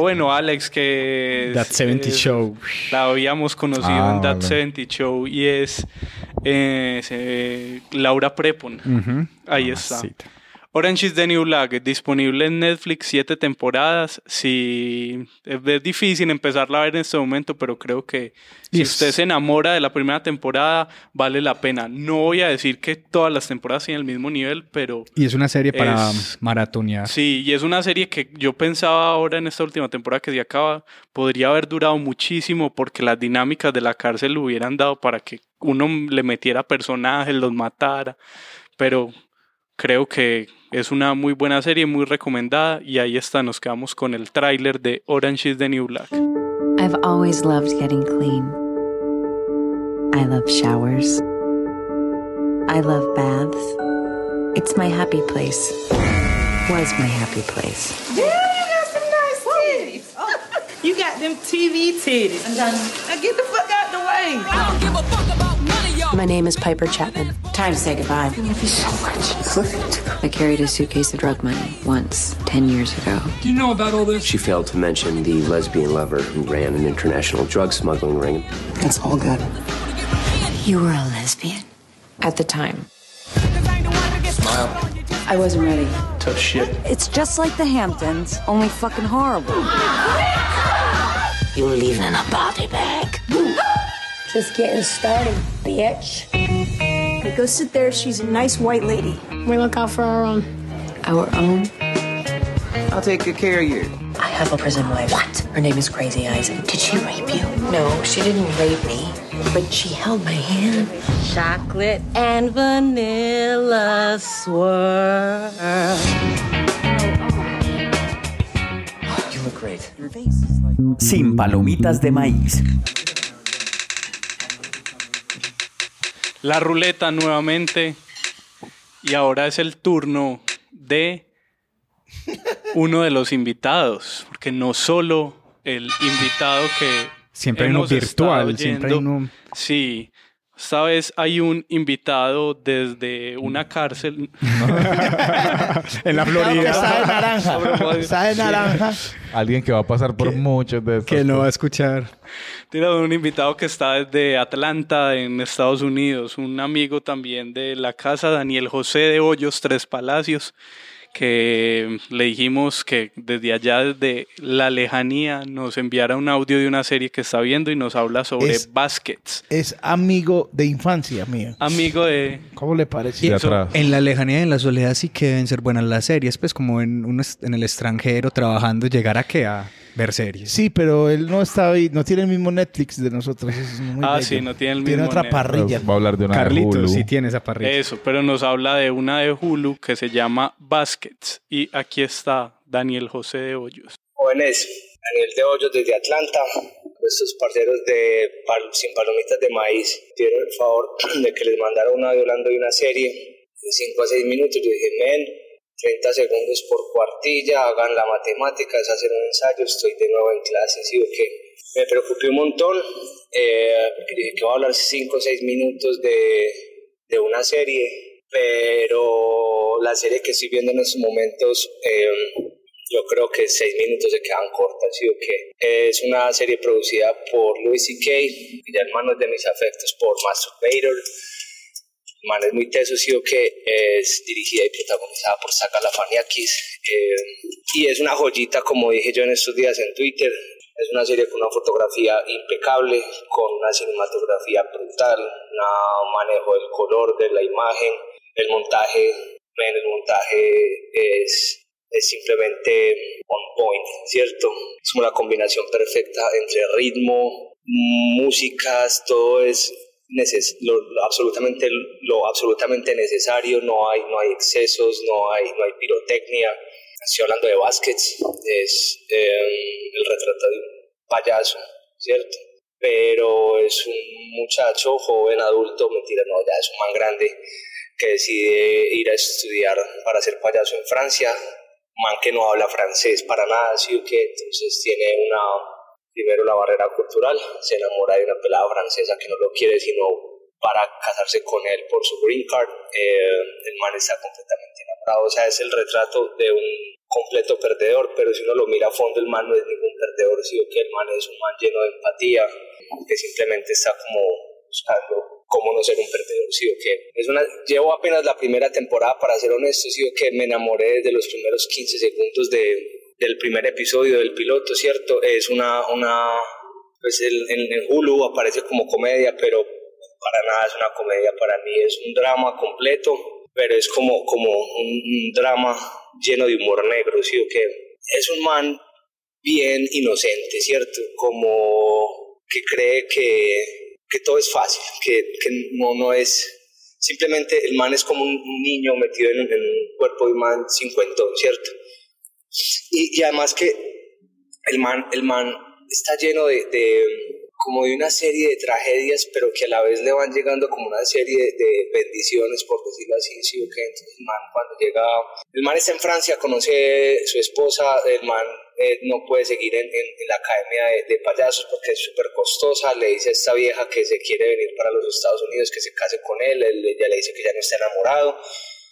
bueno, Alex, que es- That 70 es- Show. La habíamos conocido Ah, en That vale. 70 Show y es eh, se- Laura Prepon. Ujú. Ahí está. Mamacita. Orange is the New Black, disponible en Netflix, siete temporadas. Sí, es difícil empezarla a ver en este momento, pero creo que si Y es- usted se enamora de la primera temporada, vale la pena. No voy a decir que todas las temporadas tienen el mismo nivel, pero Y es una serie para Es- maratonear. Sí, y es una serie que yo pensaba ahora en esta última temporada que se acaba, podría haber durado muchísimo porque las dinámicas de la cárcel lo hubieran dado para que uno le metiera personajes, los matara, pero creo que es una muy buena serie, muy recomendada y ahí está, nos quedamos con el tráiler de Orange is the New Black. I've always loved getting clean. I love showers. I love baths. It's my happy place. Was my happy place. Yeah, you got some nice titties. Oh, you got them TV titties. Now get the fuck out the way. My name is Piper Chapman. Time to say goodbye. I love you so much. I carried a suitcase of drug money once, 10 years ago. Do you know about all this? She failed to mention the lesbian lover who ran an international drug smuggling ring. That's all good. You were a lesbian? At the time. Smile. I wasn't ready. Tough shit. It's just like the Hamptons, only fucking horrible. You were leaving in a body bag. Just getting started, bitch. Hey, go sit there. She's a nice white lady. We look out for our own. Our own? I'll take good care of you. I have a prison wife. What? Her name is Crazy Eyes. Did she rape you? No, she didn't rape me. But she held my hand. Chocolate and vanilla swirl. You look great. Your face is like... Sin palomitas de maíz. La ruleta nuevamente. Y ahora es el turno de uno de los invitados, porque no solo el invitado que Siempre hay uno virtual, siempre hay uno... Sí, esta vez hay un invitado desde una cárcel. en la que Florida. está de naranja. Está de naranja. Alguien que va a pasar por muchos de estos. que no va a escuchar. Tiene un invitado que está desde Atlanta, en Estados Unidos, un amigo también de la casa, Daniel José de Hoyos Tres Palacios, que le dijimos que desde allá, desde la lejanía, nos enviara un audio de una serie que está viendo y nos habla sobre Es- baskets. Es amigo de infancia mío. Amigo de... ¿Cómo le parece? de eso- atrás. En la lejanía y en la soledad sí que deben ser buenas las series, pues como en, un en el extranjero trabajando, llegar a qué? A ver series. Sí, pero él no está ahí, no tiene el mismo Netflix de nosotros. eso es muy Ah, bello. sí, no tiene el Tiene mismo otra Netflix. parrilla. Va a hablar de una de Carlitos Hulu. sí tiene esa parrilla. Eso, pero nos habla de una de Hulu que se llama Baskets. Y aquí está Daniel José de Hoyos. Jóvenes, a nivel de hoyos desde Atlanta. Estos parceros de Sin Palomitas de Maíz dieron el favor de que les mandara un audio hablando de una serie en 5 a 6 minutos. Yo dije, men, 30 segundos por cuartilla, hagan la matemática, es hacer un ensayo, estoy de nuevo en clase, ¿sí o qué? Me preocupé un montón, eh, dije que voy a hablar 5 o 6 minutos de, de una serie, pero la serie que estoy viendo en estos momentos... Eh, yo creo que seis minutos se quedan cortas, ¿sí o qué? Es una serie producida por Louis C.K., ya hermanos de mis afectos, por Masturbator. Man es muy teso, sí o qué? Es dirigida y protagonizada por Saka Lafaniakis. Eh, y es una joyita, como dije yo en estos días en Twitter. Es una serie con una fotografía impecable, con una cinematografía brutal, un manejo del color, de la imagen, el montaje. el montaje es es simplemente on point, ¿cierto? Es una combinación perfecta entre ritmo, músicas, todo es lo, absolutamente, lo absolutamente necesario, no hay, no hay excesos, no hay, no hay pirotecnia. Estoy hablando de baskets, es em, el retrato de un payaso, ¿cierto? Pero es un muchacho joven, adulto, mentira, no, ya es un man grande que decide ir a estudiar para ser payaso en Francia, man que no habla francés para nada, así que entonces tiene una, primero la barrera cultural, se enamora de una pelada francesa que no lo quiere sino para casarse con él por su green card, eh, el man está completamente enamorado, o sea, es el retrato de un completo perdedor, pero si uno lo mira a fondo, el man no es ningún perdedor, sino que el man es un man lleno de empatía, que simplemente está como buscando cómo no ser un perdedor, sí o qué. Es una, llevo apenas la primera temporada, para ser honesto, sí que me enamoré desde los primeros 15 segundos de, del primer episodio del piloto, ¿cierto? Es una, una pues en, en Hulu aparece como comedia, pero para nada es una comedia, para mí es un drama completo, pero es como, como un, drama lleno de humor negro, ¿sí o qué? Es un man bien inocente, ¿cierto? Como que cree que que todo es fácil, que, que no, no es... Simplemente el man es como un, niño metido en, un cuerpo de un man cincuentón, ¿cierto? Y, y, además que el man, el man está lleno de, de, como de una serie de tragedias, pero que a la vez le van llegando como una serie de bendiciones, por decirlo así, ¿sí? Okay? Entonces el man cuando llega, el man está en Francia, conoce su esposa, el man eh, no puede seguir en, en, la academia de, payasos porque es súper costosa. Le dice a esta vieja que se quiere venir para los Estados Unidos, que se case con él. él ella le dice que ya no está enamorado,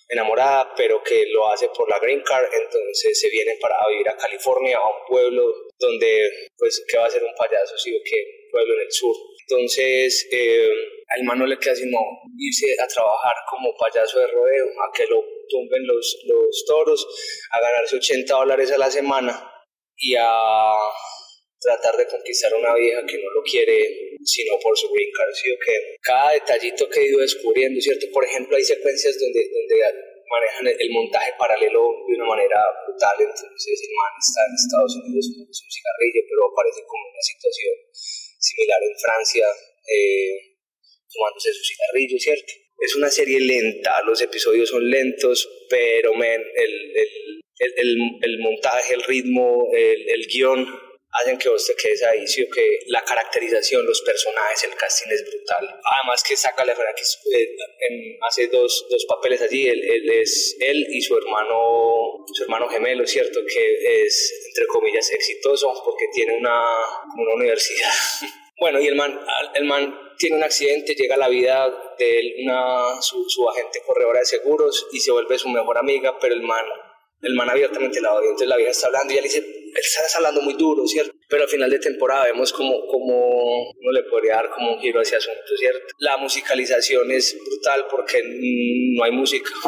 enamorada, pero que lo hace por la green card. Entonces se vienen para vivir a California, a un pueblo donde, pues, ¿qué va a ser un payaso? Sí, que pueblo en el sur. Entonces, eh, al man no le queda sino irse a trabajar como payaso de rodeo, a que lo tumben los, los toros, a ganarse 80 dólares a la semana y a tratar de conquistar a una vieja que no lo quiere sino por su green card, ¿sí cada detallito que he ido descubriendo, ¿cierto? Por ejemplo, hay secuencias donde, donde manejan el, montaje paralelo de una manera brutal, entonces el man está en Estados Unidos con un cigarrillo, pero aparece como una situación similar en Francia, eh, tomándose su cigarrillo, ¿cierto? Es una serie lenta, los episodios son lentos, pero men, el, el el, montaje, el ritmo, el, guion hacen que vos te quedes ahí, ¿sí? que la caracterización, los personajes, el casting es brutal. Además que saca la que eh, hace dos, dos, papeles allí, él, él, es él y su hermano, su hermano gemelo, ¿cierto? Que es, entre comillas, exitoso porque tiene una, una universidad. bueno, y el man, el man tiene un accidente, llega a la vida de él una, su, su agente corredora de seguros y se vuelve su mejor amiga, pero el man el man abiertamente la odia, entonces la vieja está hablando y le dice, él está hablando muy duro, ¿cierto? Pero al final de temporada vemos como, como uno le podría dar como un giro hacia asunto, ¿cierto? La musicalización es brutal porque no hay música.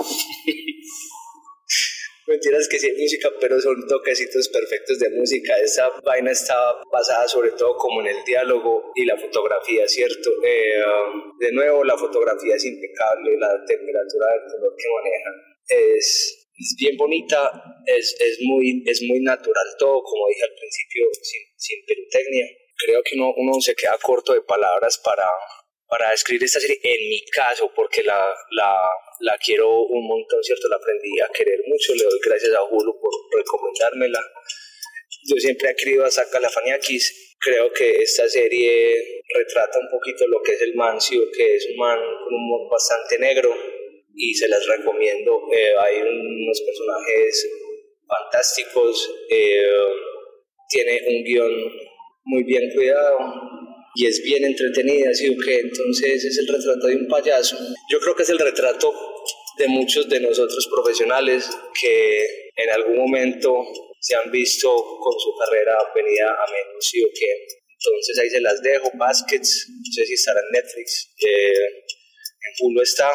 Mentiras que sí hay música, pero son toquecitos perfectos de música. Esa vaina está basada sobre todo como en el diálogo y la fotografía, ¿cierto? Eh, um, de nuevo, la fotografía es impecable, la temperatura del color que manejan es es bien bonita, es, es, muy, es muy natural todo, como dije al principio, sin, sin pirotecnia. Creo que uno, uno se queda corto de palabras para, para describir esta serie, en mi caso, porque la, la, la quiero un montón, ¿cierto? La aprendí a querer mucho, le doy gracias a Hulu por recomendármela. yo siempre he querido a Zach Galifianakis. Creo que esta serie retrata un poquito lo que es el Mancio, que es un man con un humor bastante negro y se las recomiendo. Eh, hay unos personajes fantásticos, eh, tiene un guion muy bien cuidado y es bien entretenida, así que entonces es el retrato de un payaso. Yo creo que es el retrato de muchos de nosotros profesionales que en algún momento se han visto con su carrera venida a menos, sí o que entonces ahí se las dejo, Baskets, no sé si estará en Netflix, eh, en Hulu está,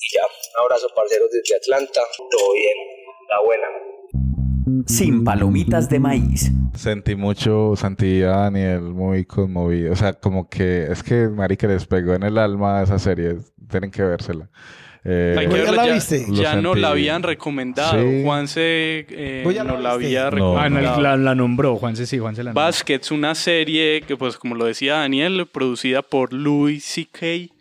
y ya, un abrazo parceros desde Atlanta, todo bien, la buena. Sin palomitas de maíz. Sentí mucho, sentí a Daniel muy conmovido. O sea, como que es que Marica les pegó en el alma esa serie. Tienen que vérsela. Eh, Hay que ¿Ya verla, la ya, viste? Ya nos la habían recomendado. Sí. Juanse eh, ¿Vos ya la había No. Ah, no, recomendado. la, la nombró, Juanse sí, Juanse la nombró. Baskets, una serie que, pues, como lo decía Daniel, producida por Louis C.K.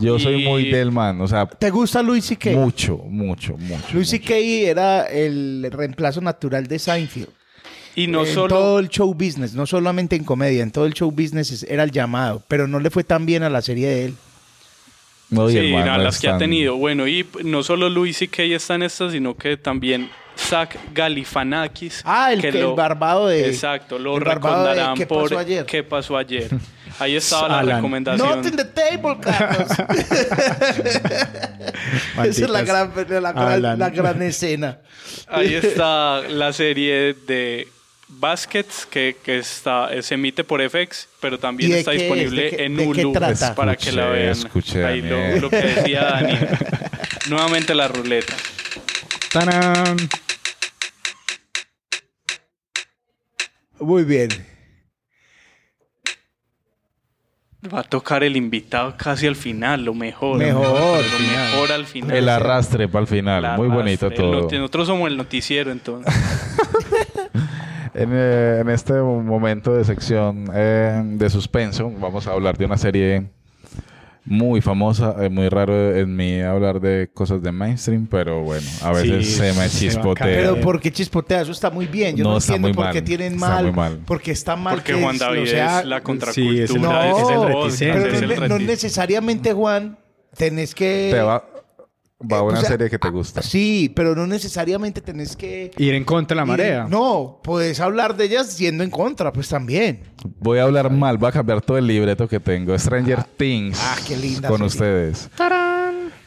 yo soy y- muy del man. O sea, ¿Te gusta Louis C.K.? mucho, mucho, mucho. Mucho. C.K. era el reemplazo natural de Seinfeld. Y no en solo... todo el show business, no solamente en comedia, en todo el show business es- era el llamado, pero no le fue tan bien a la serie de él. No, y Sí, man a no las que ha tenido. Bueno, y no solo Louis C.K. está en esta, sino que también Zach Galifianakis. Ah, el, que, el barbado de... Exacto, lo el barbado de recordarán ¿Qué por pasó ayer? ¿Qué pasó ayer? Ahí estaba la Alan. recomendación. Not in the table, Carlos. Esa es la gran, la, gran, la escena. Ahí está la serie de Baskets que, que está, se emite por FX, pero también ¿Y de está es? disponible ¿De qué- en Hulu trata? para que la Escuché, vean. escuché, Ahí lo que decía Dani. Nuevamente la ruleta. ¡Tarán! Muy bien. Va a tocar el invitado casi al final, lo mejor. Mejor, Lo mejor al final. El arrastre para el final. El Muy bonito todo. Nosotros somos el noticiero, entonces. En, eh, en este momento de sección eh, de suspenso, vamos a hablar de una serie muy famosa. Es muy raro en mí hablar de cosas de mainstream, pero bueno, a veces Sí, se me chispotea. Pero ¿por qué chispotea? Eso está muy bien. Yo no, No, está entiendo muy por qué tienen Está mal. Porque está mal. Porque que Juan es- David o sea, es la sí, es el- contracultura. es el No, es el podcast, reticente. pero es no, el no necesariamente, Juan, tenés que... Te va, va Eh, una o sea, serie que te gusta. Sí, pero no necesariamente tenés que... Ir en contra de la marea. No, puedes hablar de ellas yendo en contra, pues también. Voy a hablar mal, voy a cambiar todo el libreto que tengo. Stranger Things. ah, qué linda Con serie. ustedes.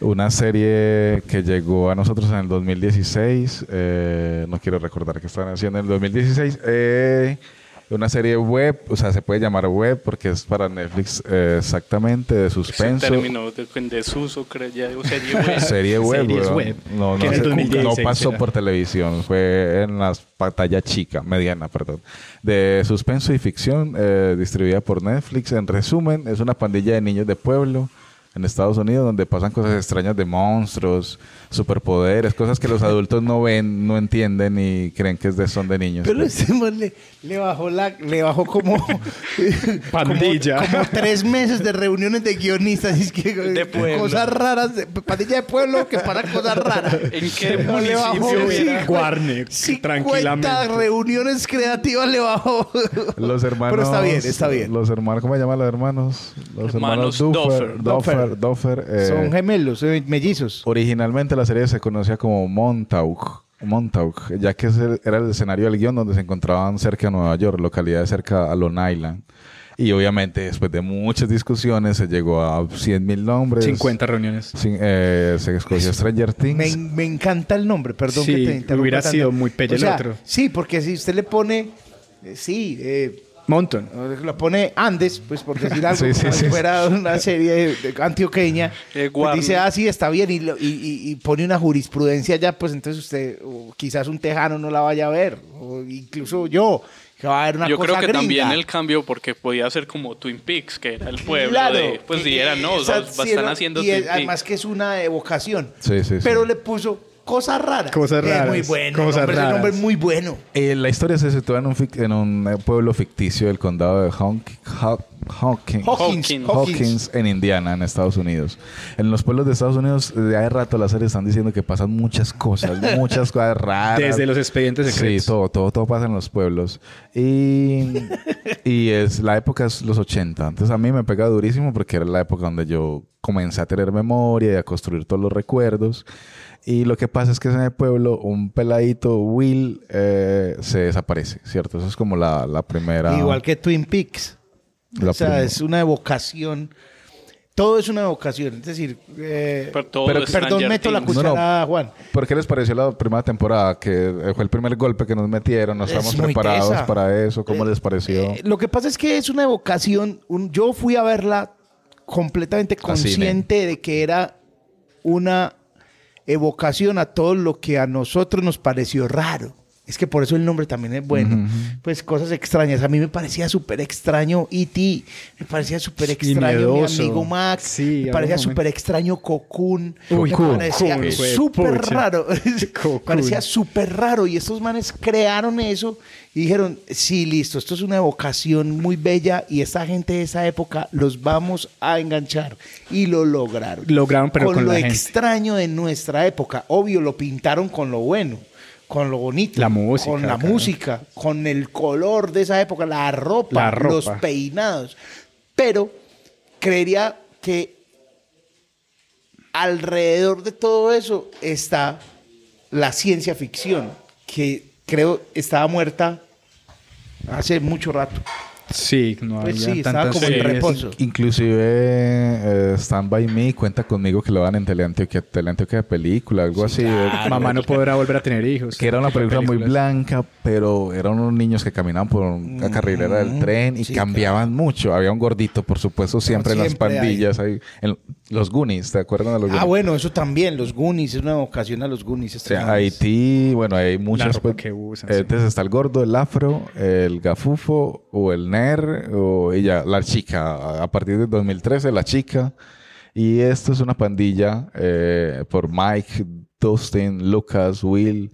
Una serie que llegó a nosotros en el 2016. eh, no quiero recordar qué estaban haciendo en el 2016. eh, una serie web, o sea, se puede llamar web porque es para Netflix eh, exactamente, de Ese suspenso. término de, en desuso, creo ya digo, serie web. Serie web, web, No, no, en el se- 2016 no pasó por televisión, fue en la pantalla chica, mediana, perdón. De suspenso y ficción, eh, distribuida por Netflix. En resumen, es una pandilla de niños de pueblo en Estados Unidos donde pasan cosas extrañas de monstruos, superpoderes, cosas que los adultos no ven, no entienden y creen que es de, son de niños. Pero ese man le, le bajó la, le bajó como Pandilla. como, como tres meses de reuniones de guionistas, y es que De pueblo. cosas raras, de, pandilla de pueblo que para cosas raras. ¿En qué le bajó? Warner, 50 tranquilamente. reuniones creativas le bajó. Los hermanos. Pero está bien, está bien. Los hermanos, ¿cómo se llaman los hermanos? Los Hermanos hermanos Duffer. Duffer. Duffer. Duffer, eh, Son gemelos, eh, mellizos. Originalmente la serie se conocía como Montauk. Montauk, ya que ese era el escenario del guion donde se encontraban cerca de Nueva York, localidad cerca a Long Island. Y obviamente después de muchas discusiones se llegó a 100.000 nombres. 50 reuniones. Sin- eh, se escogió Stranger Things. Me, me encanta el nombre, perdón Sí, que te interrumpa hubiera tanto. sido muy pelle O el sea, otro. Sí, porque si usted le pone, eh, sí, eh, Montón. lo pone Andes, pues por decir algo, Sí, sí, como sí. si fuera una serie de- de antioqueña, Eh, pues dice, ah, sí, está bien, y, lo- y- y- y pone una jurisprudencia ya, pues entonces usted, o quizás un tejano no la vaya a ver, o incluso yo, que va a ver una Yo cosa creo que gringa. también el cambio, porque podía ser como Twin Peaks, que era el pueblo Claro, de. Pues si era, no, esa- o sea, están era- haciendo y Twin es- Peaks. además que es una evocación. Sí, sí, sí. Pero le puso Cosa Rara. Cosas Eh, raras, muy bueno. cosas nombre, ese raras. nombre es muy bueno. Eh, la historia se sitúa en un, fic- en un eh, pueblo ficticio del condado de Hawk- Haw- Hawkins, Hawkins, Hawkins. Hawkins, en Indiana, en Estados Unidos. En los pueblos de Estados Unidos, de hace rato la serie están diciendo que pasan muchas cosas, muchas cosas raras. Desde los expedientes secretos. Sí, todo, todo, todo pasa en los pueblos. Y, y es la época es los 80. Entonces a mí me pega durísimo porque era la época donde yo comencé a tener memoria y a construir todos los recuerdos. Y lo que pasa es que en el pueblo un peladito, Will, eh, se desaparece, ¿cierto? Eso es como la, la primera... Igual que Twin Peaks. La o sea, es una evocación. Todo es una evocación. Es decir, eh, Pero todo Pero- es perdón, meto la Things. No, no. cucharada, Juan. ¿Por qué les pareció la primera temporada? Que fue el primer golpe que nos metieron, no Es estábamos preparados tesa. para eso. ¿Cómo Eh, les pareció? Eh, lo que pasa es que es una evocación. un- yo fui a verla completamente consciente de que era una evocación a todo lo que a nosotros nos pareció raro. Es que por eso el nombre también es bueno. Pues cosas extrañas. A mí me parecía súper extraño E.T. Me parecía súper extraño mi amigo Max. Sí, me parecía súper extraño Cocoon. Uy, me Cocoon, parecía súper raro. Cocoon. parecía súper raro. Y estos manes crearon eso y dijeron, sí, listo, esto es una evocación muy bella y esta gente de esa época los vamos a enganchar. Y lo lograron. Lograron, pero con lo la gente. extraño de nuestra época. Obvio, lo pintaron con lo bueno. Con lo bonito. La música, Con la claro. música. Con el color de esa época. La ropa. La ropa. Los peinados. Pero creería que alrededor de todo eso está la ciencia ficción, que creo estaba muerta hace mucho rato. Sí, no Pues había sí, estaba tantas como en series. reposo. Inclusive eh, Stand By Me cuenta conmigo que lo dan en Teleantioquia, Teleantioquia de película, algo así. Mamá no podrá volver a tener hijos. Que era una película muy blanca, pero eran unos niños que caminaban por una carrilera del tren y sí, cambiaban mucho. Había un gordito, por supuesto, siempre, en las hay. pandillas. Ahí, en los Goonies, ¿te acuerdan de los Ah, Goonies? bueno, eso también, los Goonies, es una ocasión a los Goonies. O estos sea, manes. Haití, bueno, hay muchas. pues, que usan, eh, sí. Entonces está el gordo, el afro, el gafufo o el ner o ella, la chica. A partir del 2013, la chica. Y esto es una pandilla eh, por Mike, Dustin, Lucas, Will.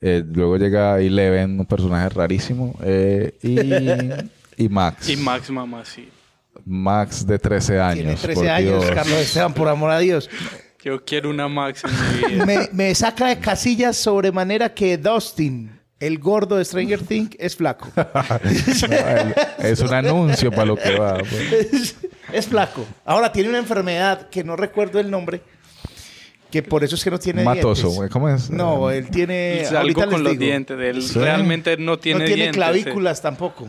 eh, luego llega Eleven, un personaje rarísimo. eh, y, y Max. Y Max Mamá, sí. Max de 13 años. Tiene 13 por años, Dios. Carlos Esteban, por amor a Dios. Yo quiero una Max en mi vida. Me, me saca de casillas sobremanera que Dustin, el gordo de Stranger Things, es flaco. es un anuncio para lo que va. pues. es, es flaco. Ahora tiene una enfermedad que no recuerdo el nombre, que por eso es que no tiene Matoso, dientes. güey, ¿cómo es? No, él tiene... Algo con los dientes. Él Sí. realmente no tiene no tiene dientes. clavículas tampoco.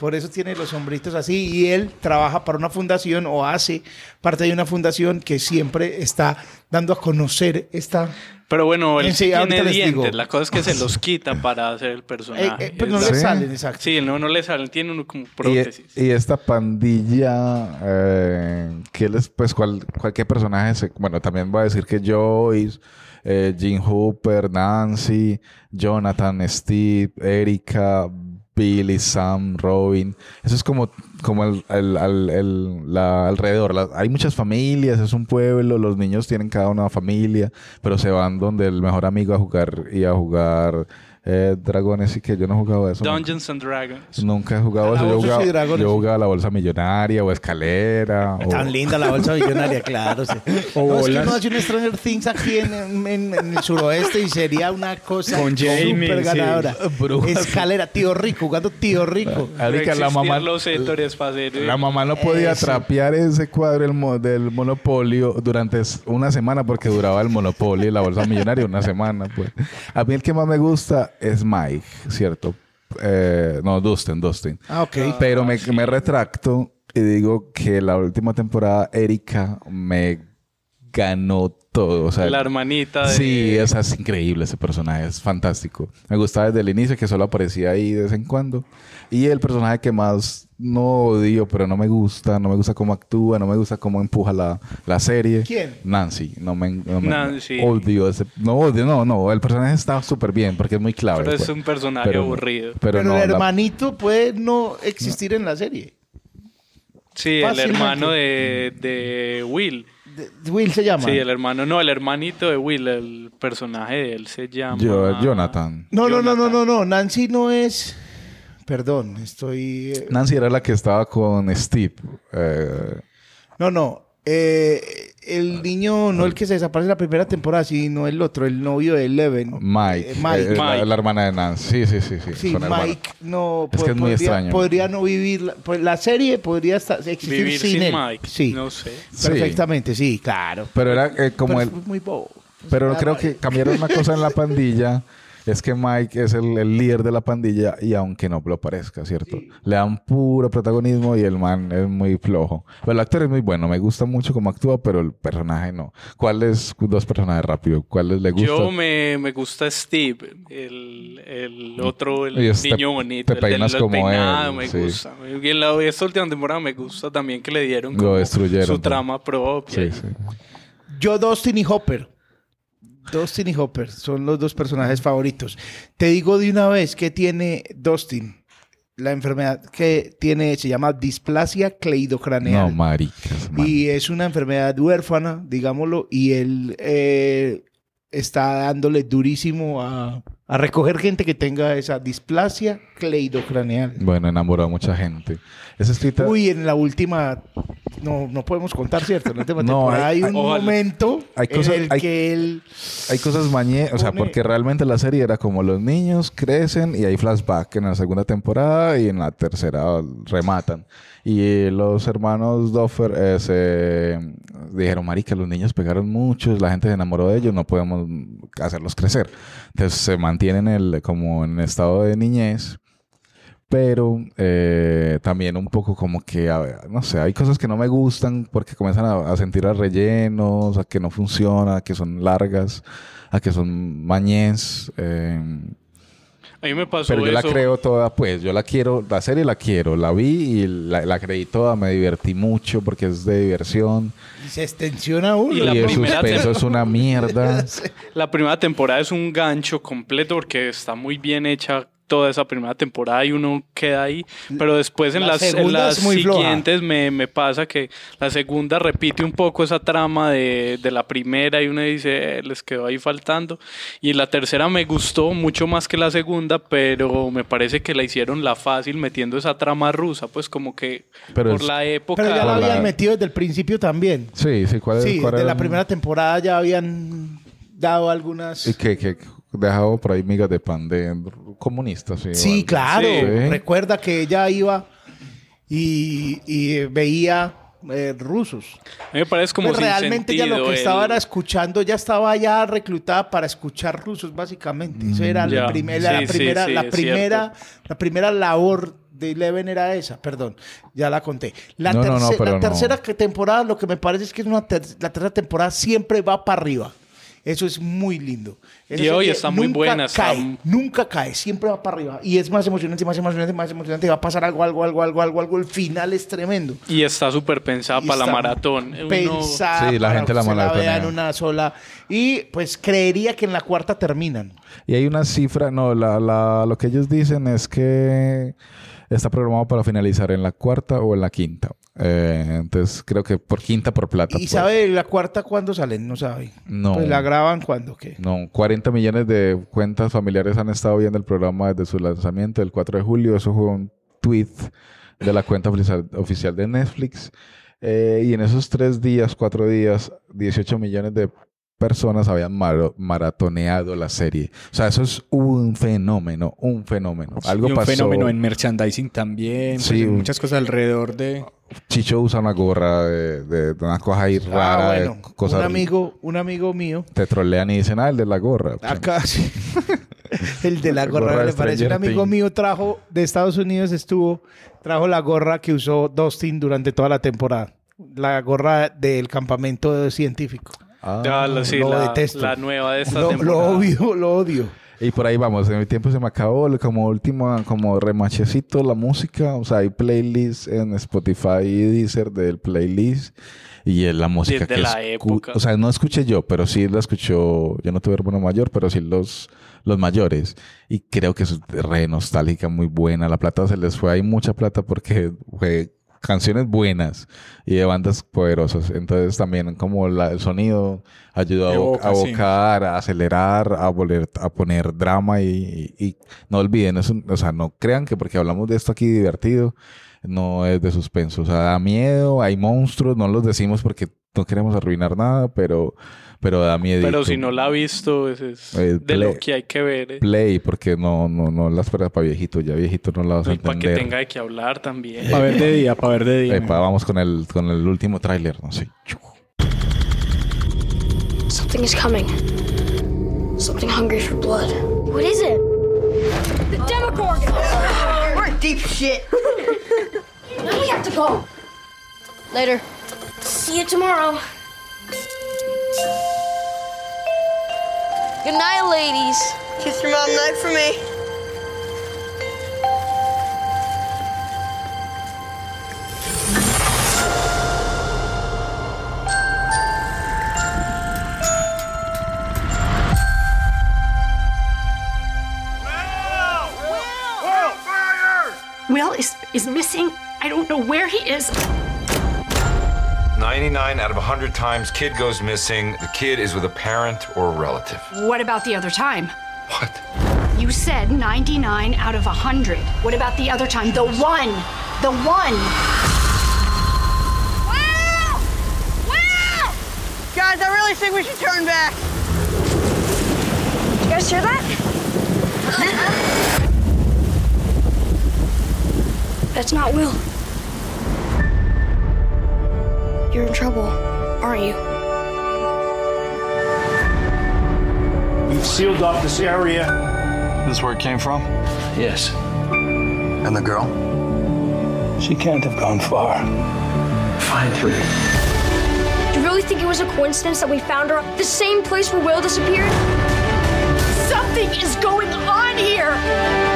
Por eso tiene los hombritos así. Y él trabaja para una fundación o hace parte de una fundación que siempre está dando a conocer esta... Pero bueno, él Sí, tiene dientes. digo. La cosa es que se los quita para hacer el personaje. Eh, eh, pero no Es le salen, exacto. Sí, no, no le salen. Tiene uno como prótesis. y esta pandilla, eh, que les, pues cual- cualquier personaje, se- bueno, también voy a decir que Joyce, eh, Jim Hooper, Nancy, Jonathan, Steve, Erika, Billy, Sam, Robin, eso es como, como el, el- el- alrededor. Hay muchas familias, es un pueblo, los niños tienen cada una familia, pero se van donde el mejor amigo a jugar y a jugar eh, dragones y que yo no he jugado eso. nunca. Dungeons and Dragons. Nunca he jugado eso. Yo jugaba, dragones. yo jugaba la bolsa millonaria o escalera. o- Tan linda la bolsa millonaria, claro. sí. O no, es que bolas. uno hace un Stranger Things aquí en, en- en- el suroeste y sería una cosa Con Jamie, súper sí. ganadora. Brujas. Escalera, tío rico, jugando tío rico. Marica, la mamá, los sectores para hacer... eh, la mamá no podía Eso. trapear ese cuadro del, mo- del monopolio durante una semana porque duraba el monopolio y la bolsa millonaria una semana. Pues. A mí el que más me gusta es Mike, ¿cierto? Eh, no, Dustin, Dustin. Ah, ok. Pero me, me retracto y digo que la última temporada Erika me ganó todo. O sea, La hermanita de... Sí, o sea, es increíble ese personaje, es fantástico. Me gustaba desde el inicio que solo aparecía ahí de vez en cuando. Y el personaje que más no odio, pero no me gusta, no me gusta cómo actúa, no me gusta cómo empuja la, la serie. ¿Quién? Nancy. No me, no me- Nancy. odio ese. No odio, no, no. El personaje está súper bien porque es muy clave. Pero es pues. un personaje Pero- aburrido. Pero, Pero, no, el la- hermanito puede no existir en la serie. Sí, el hermano de, de Will. Will se llama. Sí, el hermano, no, el hermanito de Will, el personaje de él se llama... Yo- Jonathan. No, no, no, no, no, no. Nancy no es. Perdón, estoy. eh, Nancy era la que estaba con Steve. eh, No, no. Eh, el niño, no el que se desaparece en la primera temporada, sino el otro, el novio de Eleven. Mike. Eh, Mike. eh, la, la hermana de Nancy. Sí, sí, sí. sí. Mike no Es que es muy extraño. podría no vivir. La, pues la serie podría estar, existir Vivir sin, sin él. Mike, Sí, no sé. Perfectamente, sí, claro. Pero era eh, como Pero el. es muy bobo. Pero Ah, creo que cambiaron una cosa en la pandilla. Es que Mike es el, el líder de la pandilla y aunque no lo parezca, ¿cierto? Le dan puro protagonismo y el man es muy flojo. Pero el actor es muy bueno, me gusta mucho cómo actúa, pero el personaje no. ¿Cuáles dos personajes rápido? ¿Cuáles le gusta? Yo me, me gusta Steve, el, el otro, el Y es- te- niño bonito. te el del- peinas el como peinado, él, me sí. gusta. Y en la, esta última temporada me gusta también que le dieron Lo como destruyeron, su trama propia. Sí, sí. Yo, Dustin y Hopper. Dustin y Hopper son los dos personajes favoritos. Te digo de una vez que tiene Dustin. La enfermedad que tiene se llama displasia cleidocraneal. No, maricas. man. Y es una enfermedad huérfana, digámoslo, y él eh, está dándole durísimo a, a recoger gente que tenga esa displasia cleidocraneal. Bueno, enamoró a mucha gente. Es escrita... Uy, en la última, no, no podemos contar, ¿cierto? No, temporada hay- hay, un ojalá. momento Hay cosas- en el hay- que él... Hay cosas mañé, o sea, porque realmente la serie era como los niños crecen y hay flashback en la segunda temporada y en la tercera rematan. Y eh, los hermanos Doffer eh, se dijeron, marica, los niños pegaron muchos, la gente se enamoró de ellos, no podemos hacerlos crecer. Entonces se mantienen el, como en estado de niñez. Pero eh, también un poco como que, a no sé, hay cosas que no me gustan porque comienzan a, a sentir a rellenos, a que no funciona, a que son largas, a que son mañez. eh, A mí me pasó pero yo la creo toda, pues, yo la quiero, la serie la quiero, la vi y la, la creí toda, me divertí mucho porque es de diversión Y se extensiona uno. Y y, la el primera suspenso es una mierda. La primera temporada es un gancho completo porque está muy bien hecha toda esa primera temporada y uno queda ahí. Pero después en La las, en las siguientes me, me pasa que la segunda repite un poco esa trama de, de la primera y uno dice, "Eh, les quedó ahí faltando. Y la tercera me gustó mucho más que la segunda, pero me parece que la hicieron la fácil metiendo esa trama rusa, pues como que Pero por es- la época... Pero ya la Por la- habían metido desde el principio también. Sí, sí, ¿cuál es? Sí, cuál de era? la primera temporada ya habían dado algunas... Y que, que dejado por ahí migas de pan de comunistas. Sí, claro. Sí. Recuerda que ella iba y, y veía eh, rusos. A mí me parece como Pues sin realmente ya lo que estaba el- era escuchando, ya estaba ya reclutada para escuchar rusos, básicamente. Eso era Mm, la, primer- la Sí, primera, sí, la primera, la primera labor de Eleven era esa, perdón, ya la conté. La, No, la tercera que- temporada, lo que me parece es que es una ter- la tercera temporada siempre va para arriba. Eso es muy lindo. Esa Y hoy está muy nunca buena, está- Cae, nunca cae, siempre va para arriba. Y es más emocionante, más emocionante, más emocionante. Va a pasar algo, algo, algo, algo, algo, algo. El final es tremendo. Y está súper pensada para la maratón. Uno- Pensada Sí, la gente la en una sola. Y pues creería que en la cuarta terminan. Y hay una cifra, no, la, la- lo que ellos dicen es que está programado para finalizar en la cuarta o en la quinta. Eh, entonces creo que por quinta por plata. ¿Y sabe la cuarta cuándo salen? No sabe. No. Pues la graban cuando, ¿qué? No, 40 millones de cuentas familiares han estado viendo el programa desde su lanzamiento el 4 de julio. Eso fue un tweet de la cuenta oficial, oficial de Netflix. Eh, y en esos tres días, cuatro días, 18 millones de personas habían maro- maratoneado la serie. O sea, eso es un fenómeno, un fenómeno. Algo y un pasó. fenómeno en merchandising también. pues, Sí, un- muchas cosas alrededor de... Chicho usa una gorra de, de- de una cosa ahí rara, Ah, de bueno. cosas. Un amigo, un amigo mío. Te trolean y dicen, ah, el de la gorra. Acá sí. El de la gorra, gorra me parece. Un amigo mío trajo de Estados Unidos, estuvo, trajo la gorra que usó Dustin durante toda la temporada. La gorra del campamento científico. Ah. Sí, lo la, detesto. la nueva de esta Lo, odio, lo odio. Y por ahí vamos, en mi tiempo se me acabó como último, como remachecito la música, o sea, hay playlists en Spotify y Deezer del playlist y es la música Desde que la escu- época. o sea, no escuché yo, pero sí la escuchó, yo no tuve hermano mayor, pero sí los, los mayores y creo que es re nostálgica, muy buena, la plata se les fue, hay mucha plata porque fue canciones buenas y de bandas poderosas. Entonces también como la- el sonido ayudó a, Evoca, a sí. evocar, a acelerar, a volver a poner drama y, y- y no olviden, o sea, no crean que porque hablamos de esto aquí divertido, no es de suspenso. O sea, da miedo, hay monstruos, no los decimos porque no queremos arruinar nada, pero, pero da miedo. Pero si no la ha visto, es, es Eh, de lo play- que hay que ver. eh. Play, porque no, no, no la esperas para viejito, ya viejito no la vas a Y para que entender. tenga de qué hablar también. Para ver de día, para ver de día. Epa, vamos con el, con el último tráiler, no sé. Something is coming. Something hungry for blood. What is it? The Demogorgon! We're in deep shit. now we have to go. Later. See you tomorrow. Good night, ladies. Kiss your mom night for me. Will is, is missing. I don't know where he is. 99 out of 100 times, kid goes missing. The kid is with a parent or a relative. What about the other time? What? You said 99 out of 100. What about the other time? The one. The one. Guys, I really think we should turn back. You guys hear that? Uh-huh. That's not Will. You? We've sealed off this area. This is where it came from? Yes. And the girl? She can't have gone far. Find her. Do you really think it was a coincidence that we found her at the same place where Will disappeared? Something is going on here.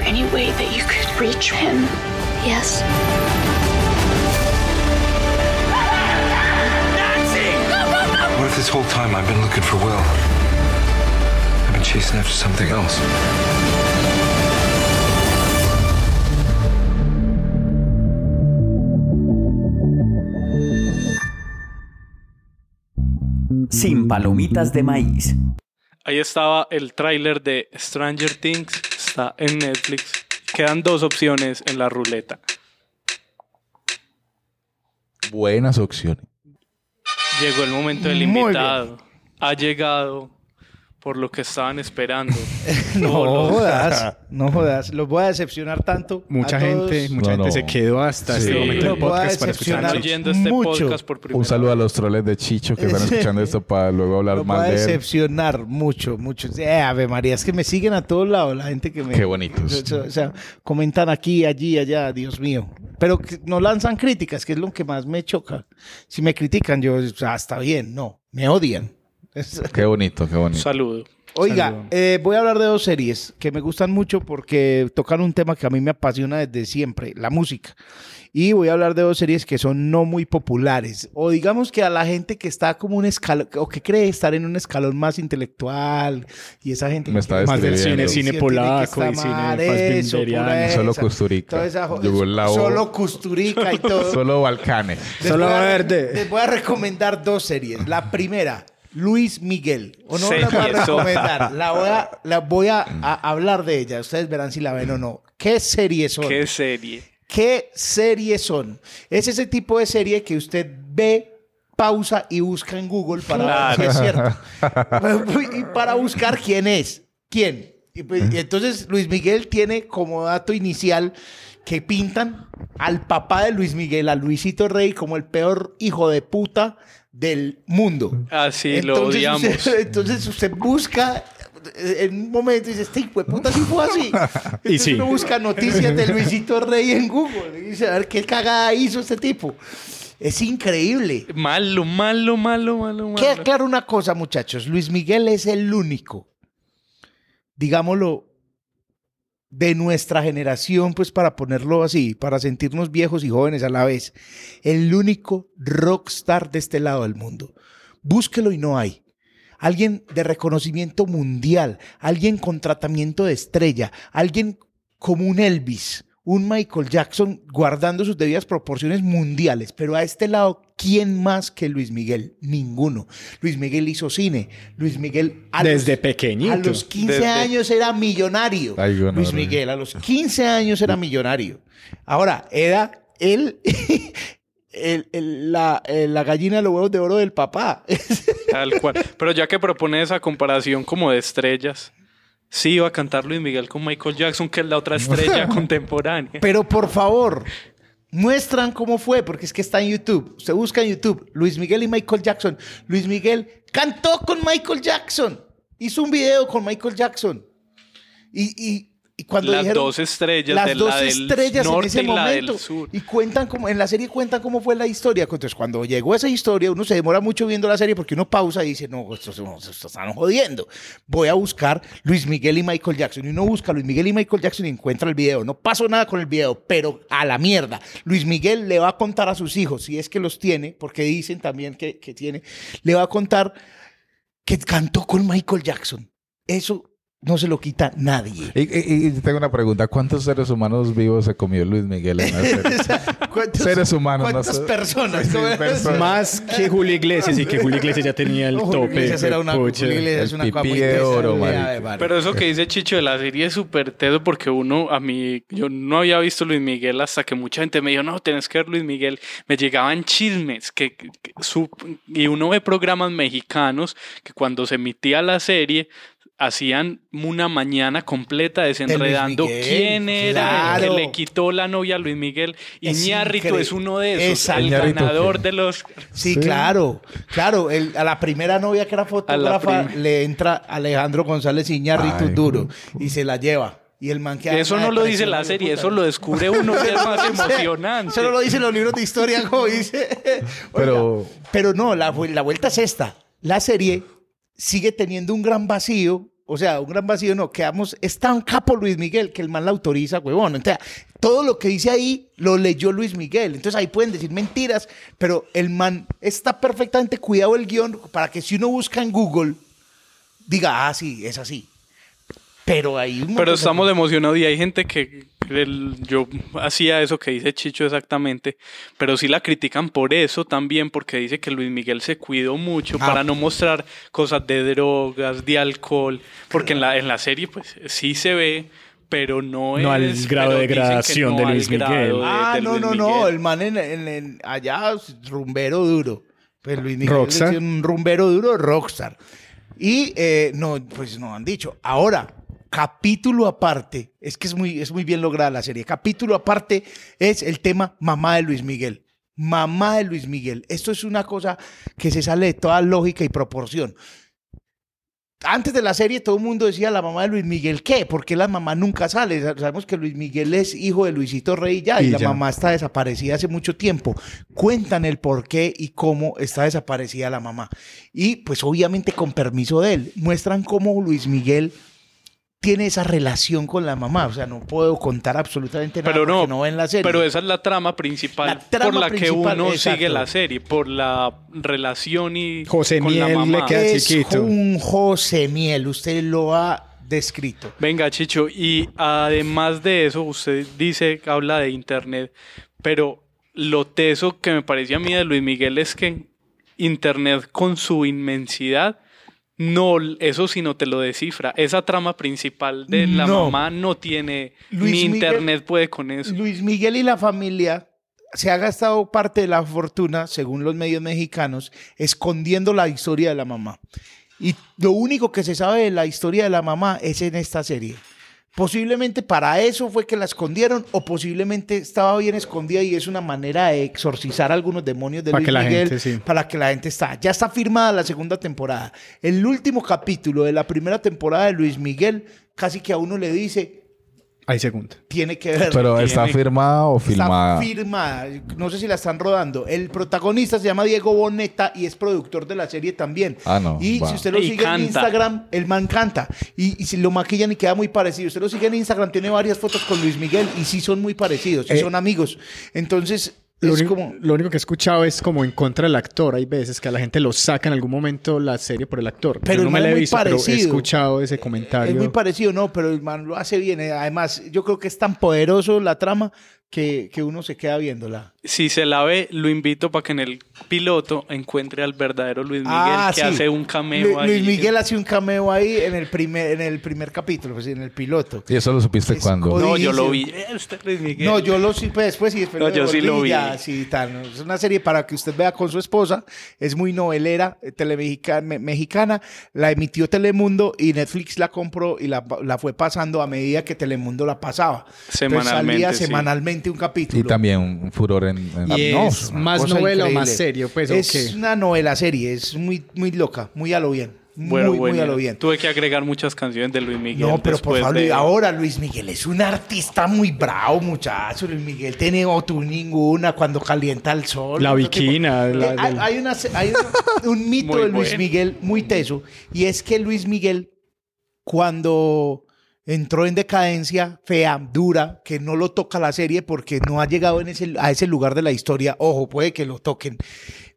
There any way that you could reach him? Yes. What if this whole time I've been looking for Will? I've been chasing after something else. Sin palomitas de maíz. Ahí estaba el tráiler de Stranger Things. Está en Netflix. Quedan dos opciones en la ruleta. Buenas opciones. Llegó el momento del Muy invitado. Ha llegado por lo que estaban esperando. No Todos. jodas, no jodas. Los voy a decepcionar tanto. Mucha a todos. gente, mucha No, gente no. se quedó hasta Sí. este momento Lo del voy a podcast para decepcionar. escuchar. oyendo este mucho. podcast por primera Un saludo a vez. los troles de Chicho que están escuchando esto para luego hablar Los voy a mal de él. decepcionar mucho, mucho. Eh, Ave María, es que me siguen a todos lados la gente que me... Qué bonitos. O sea, comentan aquí, allí, allá, Dios mío. Pero no lanzan críticas, que es lo que más me choca. Si me critican, yo, o sea, está bien, no, me odian. Qué bonito, qué bonito. Saludo. Oiga, Saludo. eh, voy a hablar de dos series que me gustan mucho porque tocan un tema que a mí me apasiona desde siempre, la música. Y voy a hablar de dos series que son no muy populares. O digamos que a la gente que está como un escalón, o que cree estar en un escalón más intelectual, y esa gente Me que está Más del cine, cine polaco y cine Solo. Toda esa. Solo Kusturica y todo. Solo Balcanes. Solo verde. Les voy a recomendar dos series. La primera, Luis Miguel. O no la voy a recomendar. La voy a, la voy a, a hablar de ella. Ustedes verán si la ven o no. ¿Qué series son? ¿Qué serie? ¿Qué series son? Es ese tipo de serie que usted ve, pausa y busca en Google para ver si es cierto. y para buscar quién es. ¿Quién? Y, pues, y entonces Luis Miguel tiene como dato inicial que pintan al papá de Luis Miguel, a Luisito Rey, como el peor hijo de puta del mundo. Así lo odiamos. usted, entonces usted busca eh, en un momento y dice, este hijo de puta sí fue así. Entonces sí. uno busca noticias de Luisito Rey en Google y dice, a ver qué cagada hizo este tipo. Es increíble. Malo, malo, malo, malo, Queda malo. claro una cosa, muchachos. Luis Miguel es el único, digámoslo, de nuestra generación, pues para ponerlo así, para sentirnos viejos y jóvenes a la vez, el único rockstar de este lado del mundo. Búsquelo y no hay. alguien de reconocimiento mundial, alguien con tratamiento de estrella, alguien como un Elvis, un Michael Jackson guardando sus debidas proporciones mundiales. Pero a este lado, ¿quién más que Luis Miguel? Ninguno. Luis Miguel hizo cine. Luis Miguel a Desde los, pequeñito. a los 15 Desde- años era millonario. Ay, bueno, Luis. Miguel a los 15 años era millonario. Ahora, era él... el- el- la, eh, la gallina de los huevos de oro del papá. Tal cual. Pero ya que propone esa comparación como de estrellas, sí iba a cantar Luis Miguel con Michael Jackson, que es la otra estrella contemporánea. Pero por favor, muestran cómo fue, porque es que está en YouTube. Usted busca en YouTube Luis Miguel y Michael Jackson. Luis Miguel cantó con Michael Jackson. Hizo un video con Michael Jackson. Y, y- y cuando Las dijeron- dos estrellas las de dos la del estrellas en ese y momento. sur. Y cuentan como, en la serie cuentan cómo fue la historia. Entonces, cuando llegó esa historia, uno se demora mucho viendo la serie porque uno pausa y dice, no, esto, esto, esto están jodiendo. Voy a buscar Luis Miguel y Michael Jackson. Y uno busca Luis Miguel y Michael Jackson y encuentra el video. No pasó nada con el video, pero a la mierda. Luis Miguel le va a contar a sus hijos, si es que los tiene, porque dicen también que, que tiene, le va a contar que cantó con Michael Jackson. Eso no se lo quita nadie. Y, y- y tengo una pregunta. ¿Cuántos seres humanos vivos se comió Luis Miguel en la serie? ¿Cuántos- seres humanos. no ¿Cuántas sé. personas? Sí, personas. Más que Julio Iglesias y que Julio Iglesias ya tenía el tope. Iglesias era una- pucha. Julio Iglesias es una cosa muy interesante. Pero eso que dice Chicho de la serie es súper teso porque uno, a mí, yo no había visto Luis Miguel hasta que mucha gente me dijo, no, tenés que ver Luis Miguel. Me llegaban chismes que, que- que su- y uno ve programas mexicanos que cuando se emitía la serie hacían una mañana completa desenredando quién era el que le quitó la novia a Luis Miguel. Y Es uno de esos, Exacto. el Ñarrito, ganador de los... Sí, claro, claro. el- a la primera novia que era fotógrafa prim- le entra Alejandro González Iñárritu Ay, duro y se la lleva. Y el man queda Eso no lo dice la serie, puta. eso lo descubre uno que es más emocionante. Eso no lo dicen los libros de historia, como dice. Pero- Oiga, pero no, la, la vuelta es esta. La serie sigue teniendo un gran vacío. O sea, un gran vacío, no, quedamos, es tan capo Luis Miguel que el man la autoriza, huevón. Entonces, todo lo que dice ahí lo leyó Luis Miguel. Entonces ahí pueden decir mentiras, pero el man está perfectamente cuidado el guion para que si uno busca en Google, diga, ah, sí, es así. Pero ahí... Pero estamos emocionados y hay gente que el- yo hacía eso que dice Chicho exactamente, pero sí la critican por eso también, porque dice que Luis Miguel se cuidó mucho Ah. para no mostrar cosas de drogas, de alcohol, porque en la, en la serie pues sí se ve, pero no, No al es... grado pero de dicen que gradación de al Luis grado Miguel. de- Ah, de no, Luis no, no. Miguel. El man en, en- en- allá, rumbero duro. Pues Luis Miguel es un rumbero duro, rockstar. Y eh, no, pues no han dicho. Ahora, capítulo aparte, es que es muy, es muy bien lograda la serie. Capítulo aparte es el tema mamá de Luis Miguel. Mamá de Luis Miguel. Esto es una cosa que se sale de toda lógica y proporción. Antes de la serie todo el mundo decía la mamá de Luis Miguel, ¿qué? Porque la mamá nunca sale. Sabemos que Luis Miguel es hijo de Luisito Rey ya y, Y la ya. mamá está desaparecida hace mucho tiempo. Cuentan el por qué y cómo está desaparecida la mamá. Y pues obviamente con permiso de él, muestran cómo Luis Miguel tiene esa relación con la mamá. O sea, no puedo contar absolutamente nada Pero no, no ven la serie. Pero esa es la trama principal La trama por la principal, que uno exacto. sigue la serie, por la relación y José con la Miel le mamá. queda es chiquito. un José Miel, usted lo ha descrito. Venga, Chicho, y además de eso, usted dice, habla de internet, pero lo teso que me parecía a mí de Luis Miguel es que internet con su inmensidad, no, eso sí no te lo descifra. Esa trama principal de la No. mamá no tiene, Luis ni Miguel- internet puede con eso. Luis Miguel y la familia se ha gastado parte de la fortuna, según los medios mexicanos, escondiendo la historia de la mamá. Y lo único que se sabe de la historia de la mamá es en esta serie. Posiblemente para eso fue que la escondieron o posiblemente estaba bien escondida y es una manera de exorcizar algunos demonios de Para Luis que la Miguel gente, sí. para que la gente está. Ya está firmada la segunda temporada. El último capítulo de la primera temporada de Luis Miguel casi que a uno le dice, Hay segunda. tiene que ver. Pero está firmada o filmada. Está firmada. No sé si la están rodando. El protagonista se llama Diego Boneta y es productor de la serie también. Ah, no, Y va. si usted lo Y sigue canta. en Instagram, el man canta. Y, y si lo maquillan y queda muy parecido. Usted lo sigue en Instagram, tiene varias fotos con Luis Miguel y sí son muy parecidos, sí Eh. son amigos. Entonces, Lo único, como... lo único que he escuchado es como en contra del actor. Hay veces que a la gente lo saca en algún momento la serie por el actor. Pero Yo no me la he visto, pero he escuchado ese comentario. Es muy parecido, no, pero el man lo hace bien. Además, yo creo que es tan poderoso la trama que, que uno se queda viéndola. Si se la ve, lo invito para que en el piloto encuentre al verdadero Luis Miguel Ah, que sí. hace un cameo Lu- ahí. Luis Miguel hace un cameo ahí en el primer, en el primer capítulo, pues en el piloto. ¿Y eso lo supiste cuando? No, yo lo vi. Eh, Este Luis Miguel. No, yo lo supe después y después No, yo sí lo y vi. ya, sí, tal. Es una serie para que usted vea con su esposa. Es muy novelera, eh, telemexica- me- mexicana. La emitió Telemundo y Netflix la compró y la, la fue pasando a medida que Telemundo la pasaba. Entonces, Semanalmente, salía sí. semanalmente un capítulo. Y también un furor en... en- Y No, es más novela o más serio, pues, ¿o Es una novela serie, es muy, muy loca, muy a lo bien. Bueno, muy, muy a lo bien. Tuve que agregar muchas canciones de Luis Miguel. No, pero por favor, de- ahora Luis Miguel es un artista muy bravo, muchacho. Luis Miguel tiene tú ninguna cuando calienta el sol. La viquina, Eh, la- hay, del- hay una- hay un, un mito de Luis bueno. Miguel muy teso y es que Luis Miguel cuando entró en decadencia fea, dura, que no lo toca la serie porque no ha llegado a ese lugar de la historia. Ojo, puede que lo toquen.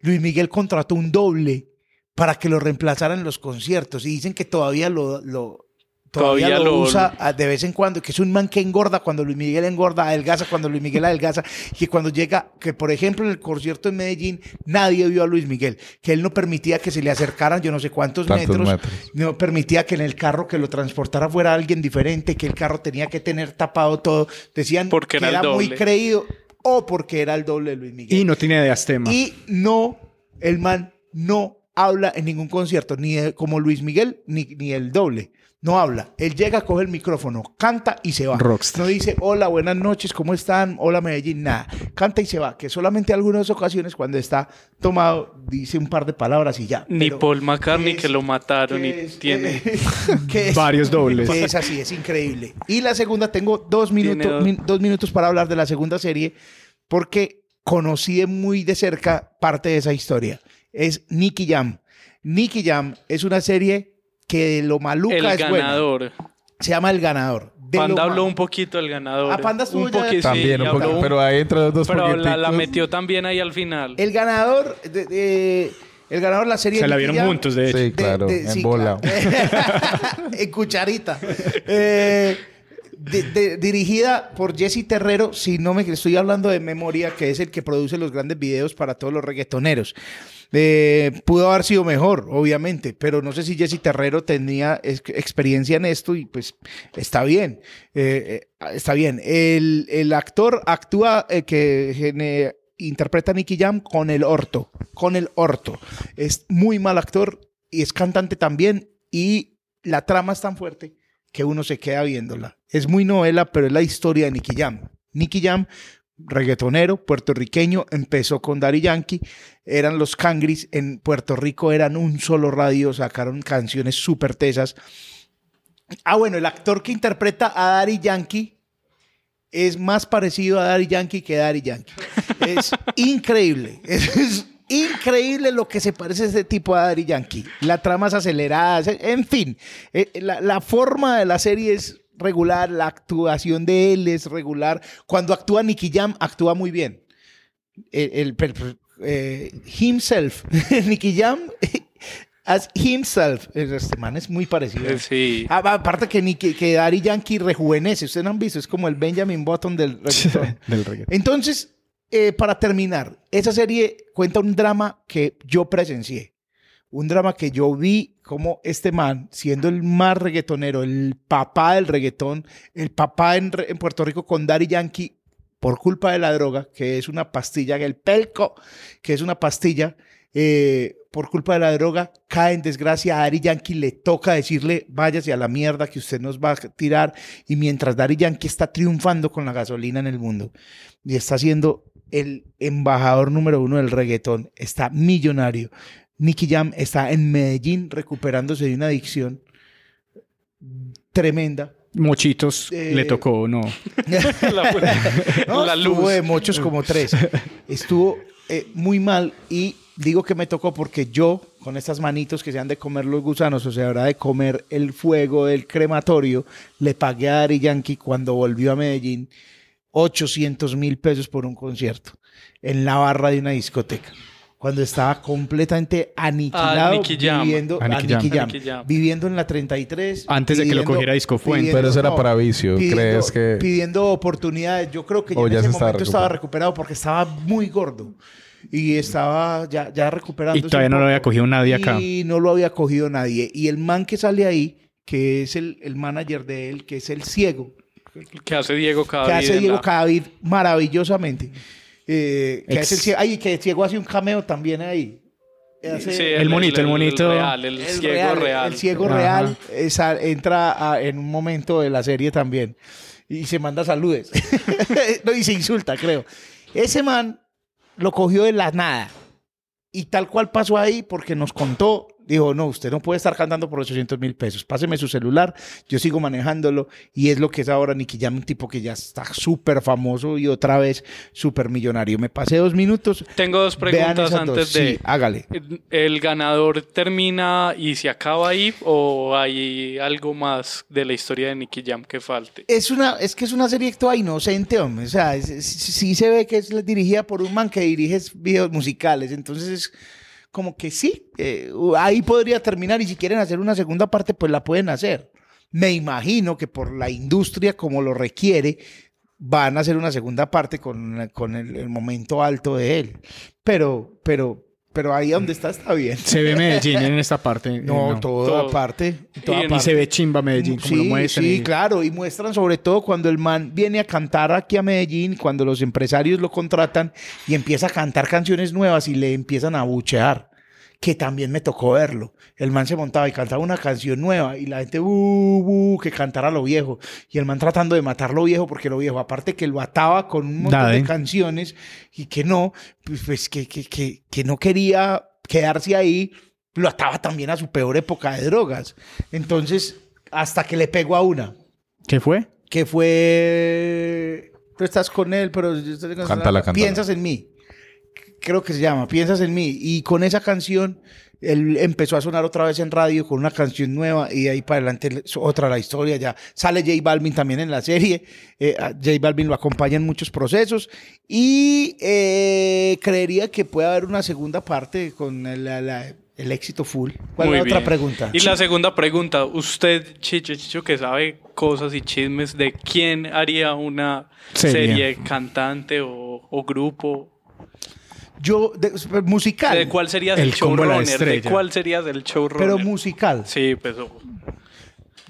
Luis Miguel contrató un doble para que lo reemplazaran en los conciertos y dicen que todavía lo- todavía, Todavía lo, lo- usa ah, de vez en cuando, que es un man que engorda cuando Luis Miguel engorda, adelgaza cuando Luis Miguel adelgaza, y que cuando llega, que por ejemplo en el concierto en Medellín nadie vio a Luis Miguel, que él no permitía que se le acercaran yo no sé cuántos metros, metros. no permitía que en el carro que lo transportara fuera alguien diferente, que el carro tenía que tener tapado todo, decían Porque que era muy creído o porque era el doble de Luis Miguel. Y no tiene diastema. Y no, el man no habla en ningún concierto, ni de- como Luis Miguel, ni, ni el doble. No habla. Él llega, coge el micrófono, canta y se va. Rockstar. No dice, hola, buenas noches, ¿cómo están? Hola, Medellín, nada. Canta y se va. Que solamente algunas ocasiones, cuando está tomado, dice un par de palabras y ya. Ni Pero Paul McCartney que lo mataron y es- tiene... es- Varios dobles. es así, es increíble. Y la segunda, tengo dos minutos, dos. min- dos minutos para hablar de la segunda serie, porque conocí de muy de cerca parte de esa historia. Es Nicky Jam. Nicky Jam es una serie que de lo maluca El es buena. ganador. Se llama El Ganador. De Panda habló un poquito del ganador. Ah, Panda estuvo un ya- poquito, También un pero ahí entre los dos Pero la, metió también ahí al final. El ganador de, de- el ganador de la serie Se la vieron juntos, de hecho. Sí, claro, de- en sí, bola. claro. en cucharita. Eh, de- de- dirigida por Jesse Terrero, si no me estoy hablando de memoria, que es el que produce los grandes videos para todos los reggaetoneros. Eh, pudo haber sido mejor, obviamente, pero no sé si Jesse Terrero tenía ex- experiencia en esto y pues está bien. Eh, eh, está bien. El, actor actúa que interpreta a Nicky Jam con el orto, con el orto. Es muy mal actor y es cantante también y la trama es tan fuerte que uno se queda viéndola. Es muy novela, pero es la historia de Nicky Jam. Nicky Jam, reggaetonero, puertorriqueño, empezó con Daddy Yankee, eran los Cangris, en Puerto Rico eran un solo radio, sacaron canciones súper tesas. Ah, bueno, el actor que interpreta a Daddy Yankee es más parecido a Daddy Yankee que Daddy Yankee. Es increíble. Es, increíble lo que se parece ese tipo a Daddy Yankee. La trama es acelerada, en fin. eh, La, la forma de la serie es regular, la actuación de él es regular. Cuando actúa Nicky Jam, actúa muy bien. El, eh, himself, Nicky Jam as himself. Este man es muy parecido. Sí. Ah, Aparte que, Nicky, que Daddy Yankee rejuvenece, ustedes no han visto, es como el Benjamin Button del reggaetón. Del reggaetón. Entonces, eh, para terminar, esa serie cuenta un drama que yo presencié. Un drama que yo vi como este man, siendo el más reggaetonero, el papá del reggaetón, el papá en, Puerto Rico con Daddy Yankee, por culpa de la droga, que es una pastilla, el pelco, que es una pastilla, eh, por culpa de la droga, cae en desgracia. A Daddy Yankee le toca decirle, váyase a la mierda que usted nos va a tirar. Y mientras Daddy Yankee está triunfando con la gasolina en el mundo y está siendo el embajador número uno del reggaetón, está millonario. Nicky Jam está en Medellín recuperándose de una adicción tremenda. Mochitos Eh, le tocó, no. No, La estuvo luz. de muchos como tres. Estuvo eh, muy mal y digo que me tocó porque yo, con estas manitos que se han de comer los gusanos, o sea, habrá de comer el fuego del crematorio, le pagué a Dari Yankee cuando volvió a Medellín 800 mil pesos por un concierto. en la barra de una discoteca. Cuando estaba completamente aniquilado, viviendo, viviendo en la 33. Antes de que lo cogiera Disco Fuente. Pero eso era para vicio, ¿crees que- Pidiendo oportunidades. Yo creo que ya en ya ese momento estaba recuperado porque estaba muy gordo. Y estaba ya, ya recuperando. Y todavía no lo había cogido nadie acá. Y no lo había cogido nadie. Y el man que sale ahí, que es el, el manager de él, que es el ciego, Que hace Diego cada que hace Diego Cadavid maravillosamente. Eh, que Ex- el ciego, ay, que el ciego hace un cameo también ahí. Hace- Sí, El monito, el monito. real, el, el ciego real, real. El ciego Ajá. real esa- entra a- en un momento de la serie también y se manda saludes. no, y se insulta, creo. Ese man lo cogió de la nada. Y tal cual pasó ahí porque nos contó, dijo, no, usted no puede estar cantando por 800 mil pesos. Páseme su celular, yo sigo manejándolo. Y es lo que es ahora Nicky Jam, un tipo que ya está súper famoso y otra vez súper millonario. Me pasé dos minutos. Tengo dos preguntas antes dos. de... Sí, hágale. ¿El ganador termina y se acaba ahí o hay algo más de la historia de Nicky Jam que falte? Es una, es que es una serie toda inocente, hombre. O sea, sí se ve que es dirigida por un man que dirige videos musicales. Entonces es como que sí, eh, ahí podría terminar y si quieren hacer una segunda parte, pues la pueden hacer. Me imagino que por la industria como lo requiere, van a hacer una segunda parte con, con el, el momento alto de él. Pero, pero, pero ahí donde está está bien. Se ve Medellín en esta parte. No, eh, toda Todo. parte. toda Y parte. se ve chimba Medellín, como lo Sí, muestran. sí, y- claro, y muestran sobre todo cuando el man viene a cantar aquí a Medellín, cuando los empresarios lo contratan y empieza a cantar canciones nuevas y le empiezan a buchear, que también me tocó verlo. El man se montaba y cantaba una canción nueva y la gente, uh, uh, que cantara lo viejo. Y el man tratando de matar lo viejo porque lo viejo, aparte que lo ataba con un montón Dale. de canciones y que no, pues, pues, que, que, que, que no quería quedarse ahí, lo ataba también a su peor época de drogas. Entonces, hasta que le pegó a una, ¿Qué fue? que fue, tú estás con él, pero yo estoy con- Cántala, cántala. piensas en mí. Creo que se llama, piensas en mí. Y con esa canción, él empezó a sonar otra vez en radio con una canción nueva y de ahí para adelante otra la historia. Ya sale J Balvin también en la serie. Eh, J Balvin lo acompaña en muchos procesos y eh, creería que puede haber una segunda parte con el, la- la- el éxito full. ¿Cuál Muy es la otra pregunta? Y la segunda pregunta, usted, Chicho, Chicho, que sabe cosas y chismes de quién haría una Serie. serie, cantante o, o grupo. Yo, de- musical. ¿De cuál serías el, El combo de la showrunner? ¿De estrella. cuál serías el showrunner? pero musical. Sí, pues... o-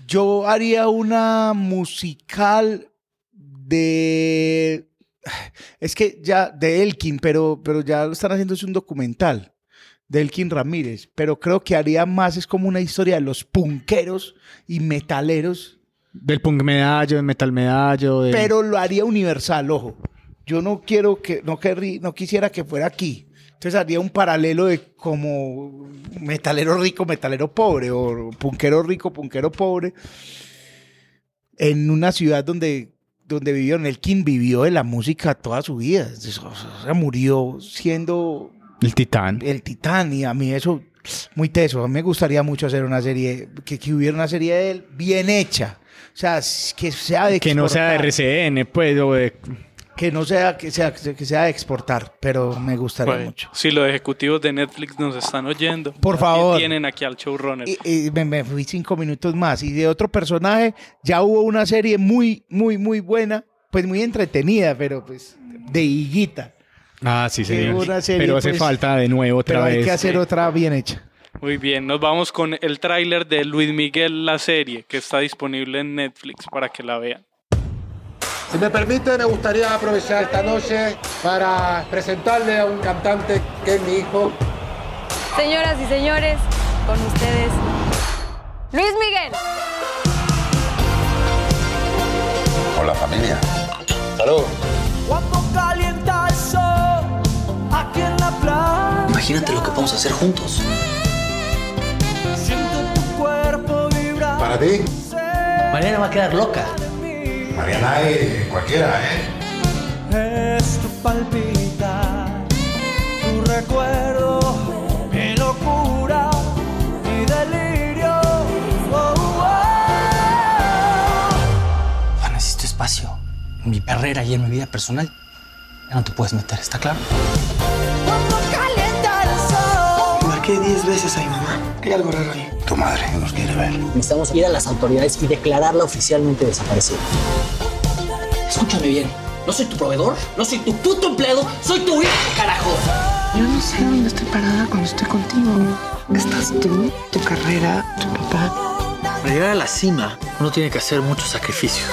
Yo haría una musical de. Es que ya de Elkin, pero, pero ya lo están haciendo, es un documental de Elkin Ramírez. Pero creo que haría más, es como una historia de los punqueros y metaleros, Del punk medallo, del metal medallo. de- pero lo haría universal, ojo. Yo no quiero que, no, querrí- no quisiera que fuera aquí. Entonces haría un paralelo de como metalero rico, metalero pobre, o punquero rico, punquero pobre, en una ciudad donde, donde vivió, Nelkin vivió de la música toda su vida. O sea, murió siendo El titán. el titán y a mí eso, muy teso. A mí me gustaría mucho hacer una serie, que, que hubiera una serie de él bien hecha. O sea, que sea de Que no sea de exportar RCN, pues, o de... que no sea que sea que sea de exportar, pero me gustaría pues, mucho. Si los ejecutivos de Netflix nos están oyendo, Por favor. tienen aquí al showrunner. Y, y me, me fui cinco minutos más y de otro personaje ya hubo una serie muy muy muy buena, pues muy entretenida, pero pues de higuita. Ah, sí, señor. serie, Pero hace pues, falta de nuevo otra Pero vez. hay que hacer otra bien hecha. Muy bien, nos vamos con el tráiler de Luis Miguel, la serie, que está disponible en Netflix para que la vean. Si me permite, me gustaría aprovechar esta noche para presentarle a un cantante que es mi hijo. Señoras y señores, con ustedes, Luis Miguel. Hola familia. Salud. Cuando calienta el sol aquí en la playa. Imagínate lo que podemos hacer juntos. Siento tu cuerpo vibrar. Para ti. Mariana va a quedar loca. Mariana es cualquiera, ¿eh? Es tu palpitar, tu recuerdo, mi locura, mi delirio. Oh, oh. Yo necesito espacio en mi carrera y en mi vida personal. Ya no te puedes meter, ¿está claro? Marqué 10 veces a mi mamá. Hay algo raro ahí. Tu madre nos quiere ver. Necesitamos ir a las autoridades y declararla oficialmente desaparecida. Escúchame bien. No soy tu proveedor, no soy tu puto empleado, soy tu hijo, carajo. Yo no sé dónde estoy parada cuando estoy contigo. Estás tú, tu carrera, tu papá. Para llegar a la cima, uno tiene que hacer muchos sacrificios.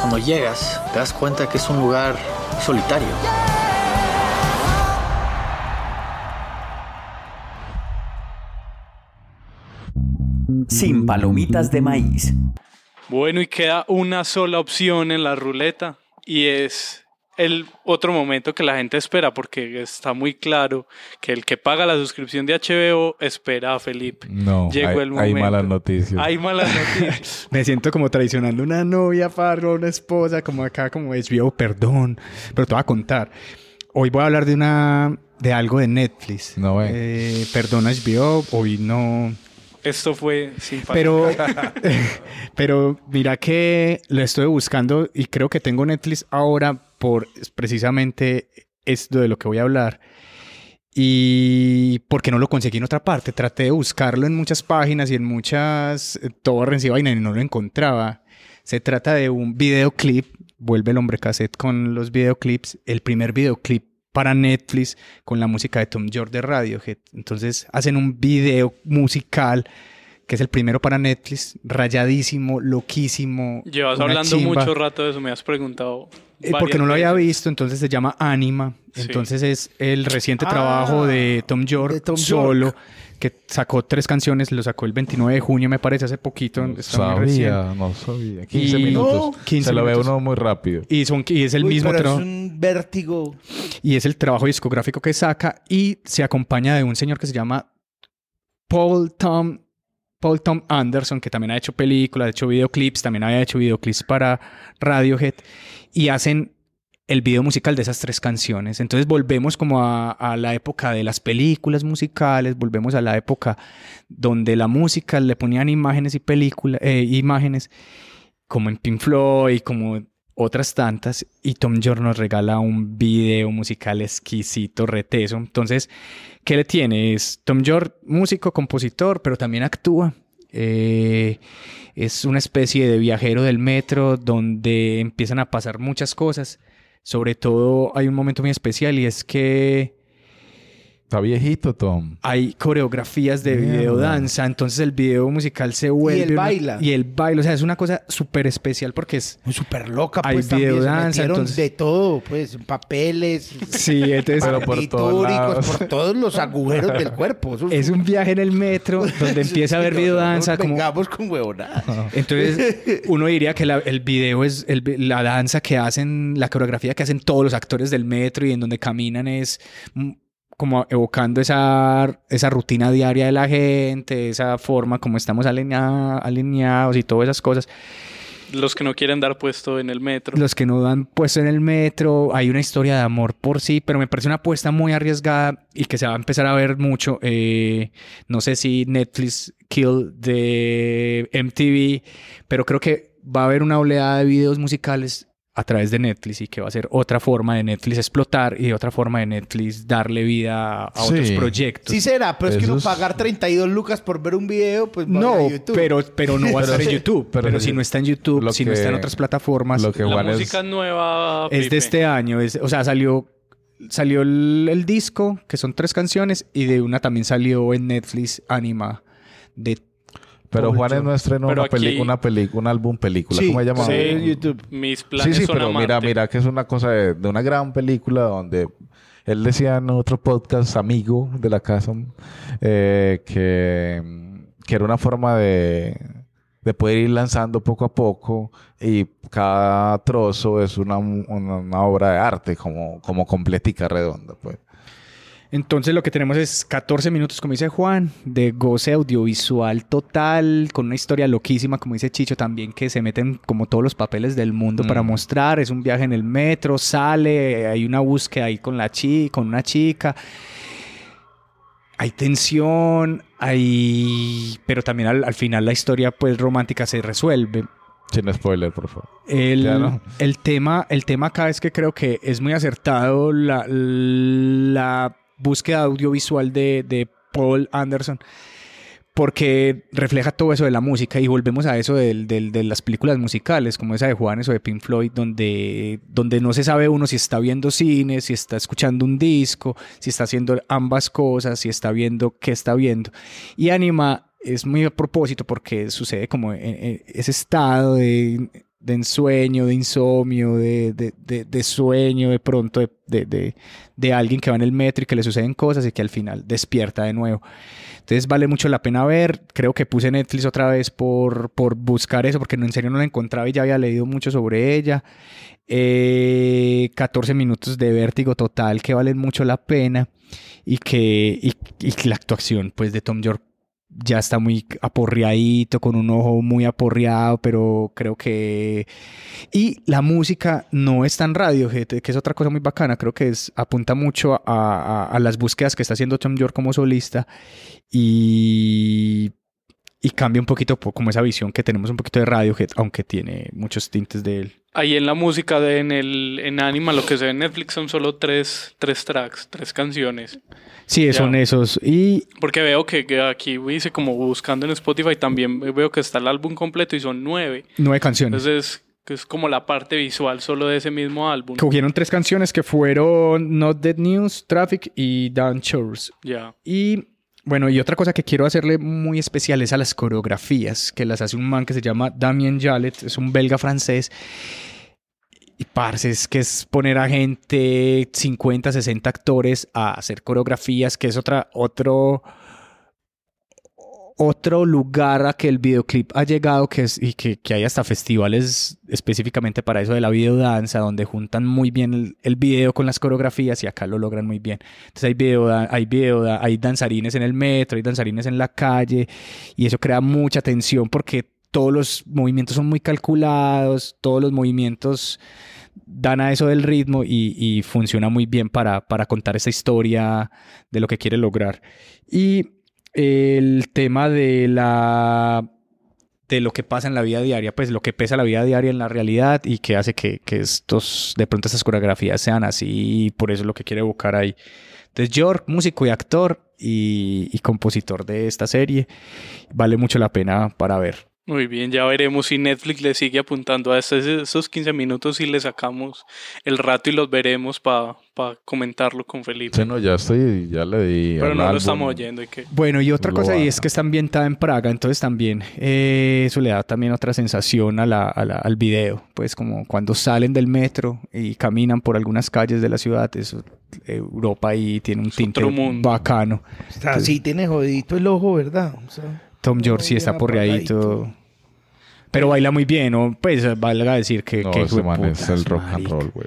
Cuando llegas, te das cuenta que es un lugar solitario. Sin palomitas de maíz. Bueno, y queda una sola opción en la ruleta y es el otro momento que la gente espera porque está muy claro que el que paga la suscripción de HBO espera a Felipe. No, Llegó hay, el hay momento. malas noticias. Hay malas noticias. Me siento como traicionando una novia, Farro, una esposa, como acá, como HBO, perdón. Pero te voy a contar. Hoy voy a hablar de una de algo de Netflix. No, eh, perdón, HBO, hoy no. Esto fue sin Pero, pero mira que lo estoy buscando y creo que tengo Netflix ahora por precisamente esto de lo que voy a hablar. Y porque no lo conseguí en otra parte. Traté de buscarlo en muchas páginas y en muchas eh, torrents y vaina y no lo encontraba. Se trata de un videoclip. Vuelve el hombre cassette con los videoclips. El primer videoclip para Netflix con la música de Tom York de Radiohead. Entonces hacen un video musical que es el primero para Netflix, rayadísimo, loquísimo. Llevas hablando chimba. mucho rato de eso, me has preguntado. Eh, porque no lo había veces. visto, entonces se llama Anima. Sí. Entonces es el reciente Ah, trabajo de Tom York de Tom solo, York. que sacó tres canciones, lo sacó el 29 de junio, me parece, hace poquito. reciente. sabía, no sabía. 15 Y- minutos. No, 15 Se lo ve uno muy rápido. Y, son, y es el Uy, mismo trabajo. es un vértigo. Y es el trabajo discográfico que saca y se acompaña de un señor que se llama Paul Tom, Paul Tom Anderson, que también ha hecho películas, ha hecho videoclips, también había hecho videoclips para Radiohead y hacen el video musical de esas tres canciones. Entonces volvemos como a, la época de las películas musicales, volvemos a la época donde la música le ponían imágenes y películas, eh, imágenes como en Pink Floyd, como otras tantas, y Tom York nos regala un video musical exquisito, reteso. Entonces, ¿qué le tiene? Es Tom York, músico, compositor, pero también actúa. Eh, es una especie de viajero del metro donde empiezan a pasar muchas cosas. Sobre todo hay un momento muy especial y es que Está viejito, Tom. hay coreografías de Mierda. videodanza, entonces el video musical se vuelve... él una- baila. Y el baila, o sea, es una cosa súper especial porque es... Súper loca, Hay pues también. Se videodanza, metieron entonces- de todo, pues, papeles, Sí, entonces... Pero por todos lados. por todos los agujeros del cuerpo. Eso Es un viaje en el metro donde empieza a haber Sí, no, videodanza no como... Vengamos con huevonadas. Entonces, uno diría que la- el video es el la danza que hacen, la coreografía que hacen todos los actores del metro y en donde caminan es mm, como evocando esa, esa rutina diaria de la gente, esa forma como estamos alinea- alineados y todas esas cosas. Los que no quieren dar puesto en el metro. Los que no dan puesto en el metro, hay una historia de amor por sí, pero me parece una apuesta muy arriesgada y que se va a empezar a ver mucho. Eh, no sé si Netflix Kill de MTV, pero creo que va a haber una oleada de videos musicales a través de Netflix y que va a ser otra forma de Netflix explotar y otra forma de Netflix darle vida a otros proyectos. Sí será, pero es que uno pagar 32 lucas por ver un video, pues va No, a YouTube. pero, pero no va a estar en YouTube. pero si no está en YouTube, Lo si no está en otras plataformas, Lo que la es... música nueva. es de este año. es- o sea, salió, salió el, el disco, que son tres canciones, y de una también salió en Netflix Anima. De Pero Juanes no estrenó Pero una, aquí- una película, un álbum película. Sí, ¿Cómo se llama? sí, Sí. en YouTube. Mis Sí, planes sí, son pero mira, mira que es una cosa de, de una gran película donde él decía en otro podcast amigo de la casa eh, que, que era una forma de, de poder ir lanzando poco a poco y cada trozo es una, una, una obra de arte como, como completica, redonda. Pues. Entonces lo que tenemos es 14 minutos, como dice Juan, de goce audiovisual total, con una historia loquísima, como dice Chicho también, que se meten como todos los papeles del mundo para Mm. mostrar. Es un viaje en el metro, sale, hay una búsqueda ahí con la chi con una chica. Hay tensión, hay... Pero también al, al final la historia pues romántica se resuelve. Sin spoiler, por favor. El, no. el, tema, el tema acá es que creo que es muy acertado la, la búsqueda audiovisual de, de Paul Anderson porque refleja todo eso de la música y volvemos a eso del- de las películas musicales, como esa de Juanes o de Pink Floyd, donde, donde no se sabe uno si está viendo cine, si está escuchando un disco, si está haciendo ambas cosas, si está viendo qué está viendo. Y Anima es muy a propósito porque sucede como en, en ese estado de, de ensueño, de insomnio, de, de- de- de sueño de pronto de, alguien que va en el metro y que le suceden cosas y que al final despierta de nuevo. Entonces vale mucho la pena ver. Creo que puse Netflix otra vez por, por buscar eso, porque en serio no la encontraba y ya había leído mucho sobre ella. Eh, 14 minutos de vértigo total que valen mucho la pena y que, y, y la actuación pues de Tom York ya está muy aporreadito, con un ojo muy aporreado, pero creo que... Y la música no es tan Radiohead, que es otra cosa muy bacana, creo que es, apunta mucho a, a- a las búsquedas que está haciendo Tom York como solista y, y cambia un poquito po- como esa visión que tenemos un poquito de Radiohead, aunque tiene muchos tintes de él. Ahí en la música de en el en Anima lo que se ve en Netflix son solo tres, tres tracks, tres canciones. Sí, Ya. son esos. Y Porque veo que, que aquí hice como buscando en Spotify también veo que está el álbum completo y son nueve. nueve canciones. Entonces que es como la parte visual solo de ese mismo álbum. Cogieron tres canciones que fueron Not Dead News, Traffic y Down Chores. Ya. Y bueno, y otra cosa que quiero hacerle muy especial es a las coreografías, que las hace un man que se llama Damien Jallet, es un belga francés. Y parce, es que es poner a gente, 50, 60 actores a hacer coreografías, que es otra, otro, otro lugar a que el videoclip ha llegado que es, y que, que hay hasta festivales específicamente para eso de la videodanza, donde juntan muy bien el, el video con las coreografías y acá lo logran muy bien. Entonces hay video, hay video, hay danzarines en el metro, hay danzarines en la calle y eso crea mucha tensión porque todos los movimientos son muy calculados, todos los movimientos dan a eso del ritmo y, y funciona muy bien para, para contar esa historia de lo que quiere lograr. Y el tema de la de lo que pasa en la vida diaria, pues lo que pesa la vida diaria en la realidad y que hace que, que estos, de pronto estas coreografías sean así y por eso es lo que quiere evocar ahí. Entonces York, músico y actor y compositor de esta serie, vale mucho la pena para ver. Muy bien, ya veremos si Netflix le sigue apuntando a esos, esos 15 minutos y le sacamos el rato y los veremos para comentarlo con Felipe. Sí, no, ya estoy, ya le di. Pero no lo estamos oyendo. y que... Bueno, y otra cosa, y es que está ambientada en Praga, entonces también eh, eso le da también otra sensación a la, a la- al video, pues como cuando salen del metro y caminan por algunas calles de la ciudad, eso, Europa ahí tiene un tinte otro mundo. bacano. Está así, tiene jodidito el ojo, ¿verdad? O sea, Tom York sí está porreadito. Pero baila muy bien, ¿no? Pues valga decir que... No, que ese man jueputas, es el rock and roll, güey.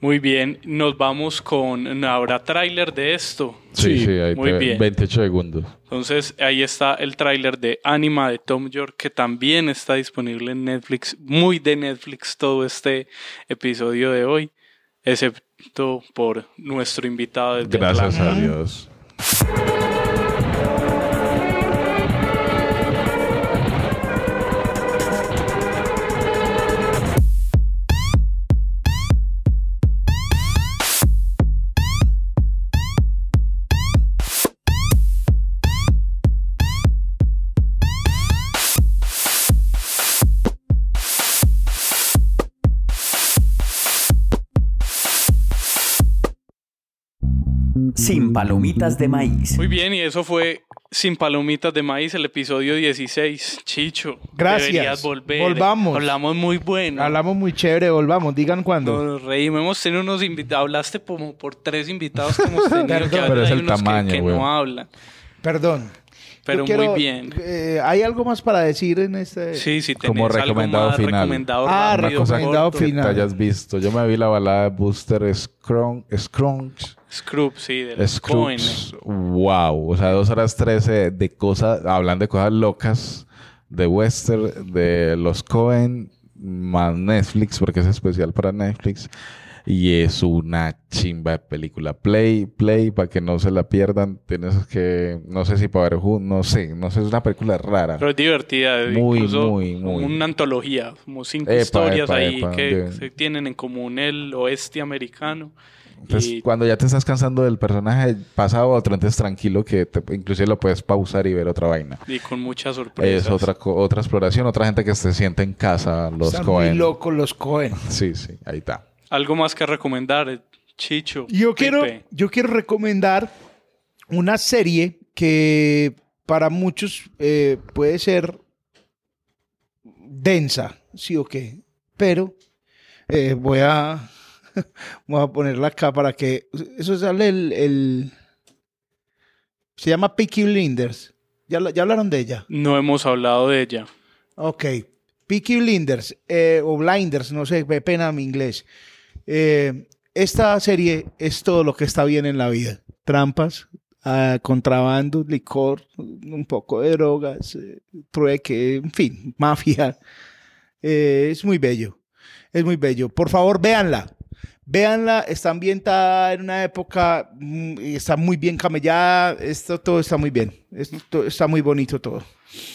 Muy bien, nos vamos con... ¿Habrá tráiler de esto? Sí, sí, ahí Muy te- bien. 28 segundos. Entonces ahí está el tráiler de Anima de Tom York que también está disponible en Netflix. Muy de Netflix todo este episodio de hoy, excepto por nuestro invitado desde Gracias a Atlanta. Dios. Sin palomitas de maíz. Muy bien, y eso fue Sin Palomitas de Maíz, el episodio 16. Chicho, Gracias. deberías volver. Volvamos. Hablamos muy bueno. Hablamos muy chévere, volvamos, digan cuándo. Nos reímos, hemos tenido unos invitados, hablaste como por tres invitados que hemos tenido, que Pero es el unos que- tamaño, que, no hablan. Perdón. Pero quiero- muy bien. eh, ¿Hay algo más para decir en este? Sí, sí, Como tenés algo recomendado más final. recomendado Ah, rápido, recomendado que final. te hayas visto. Yo me vi la balada de Booster Scrunch. Scrunch. Scrooge, sí, de los. Wow. O sea, dos horas trece de cosas, hablando de cosas locas, de western, de los Cohen, más Netflix, porque es especial para Netflix. Y es una chimba de película. Play, play, para que no se la pierdan. Tienes que, no sé si para ver, no sé, no sé, es una película rara. Pero es divertida. Muy, incluso muy, muy. Una antología, como cinco Epa, historias epa, ahí epa, que se tienen en común el oeste americano. Entonces, y cuando ya te estás cansando del personaje, pasa a otro, entonces tranquilo que te- inclusive lo puedes pausar y ver otra vaina. y con muchas sorpresas. Es otra, otra exploración, otra gente que se siente en casa, los Están muy Cohen. locos los Cohen. Sí, sí, ahí está. Algo más que recomendar, Chicho. Yo quiero, yo quiero recomendar una serie que para muchos eh, puede ser densa, sí o qué, pero eh, voy a voy a ponerla acá para que eso sale el, el- se llama Peaky Blinders. ¿Ya, ya hablaron de ella? No hemos hablado de ella. Ok. Peaky Blinders, eh, o Blinders, no sé, pena mi inglés. Eh, esta serie es todo lo que está bien en la vida. Trampas, ah, contrabando, licor, un poco de drogas, eh, trueque, en fin, mafia. Eh, es muy bello, es muy bello. Por favor, véanla. Véanla, está ambientada en una época, mm, está muy bien camellada, esto todo está muy bien, esto está muy bonito todo.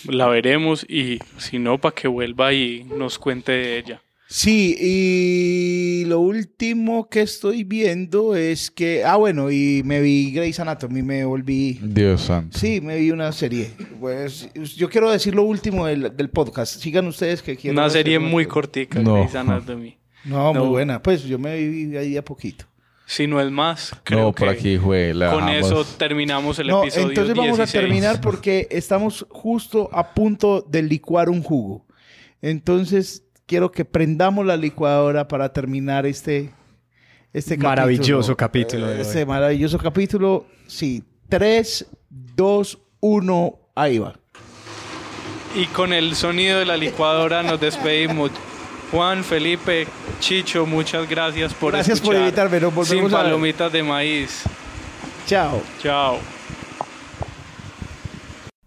La veremos y si no, para que vuelva y nos cuente de ella. Sí, y lo último que estoy viendo es que, ah, bueno, y me vi Grey's Anatomy, me volví, Dios santo. sí, me vi una serie. Pues yo quiero decir lo último del, del podcast. Sigan ustedes que quiero. Una serie muy cortica, No. Grey's Anatomy. No, muy buena. Pues yo me vi ahí a poquito. Si no es más, creo No, por que aquí fue la con eso terminamos el No, episodio entonces vamos a 16. terminar porque estamos justo a punto de licuar un jugo. Entonces quiero que prendamos la licuadora para terminar este, este Maravilloso capítulo Eh. Este maravilloso capítulo. Sí, 3, 2, 1, ahí va. Y con el sonido de la licuadora nos despedimos. Juan, Felipe, Chicho, muchas gracias por Gracias por escuchar. invitarme, nos volvemos Sin a ver. palomitas de maíz. Chao. Chao.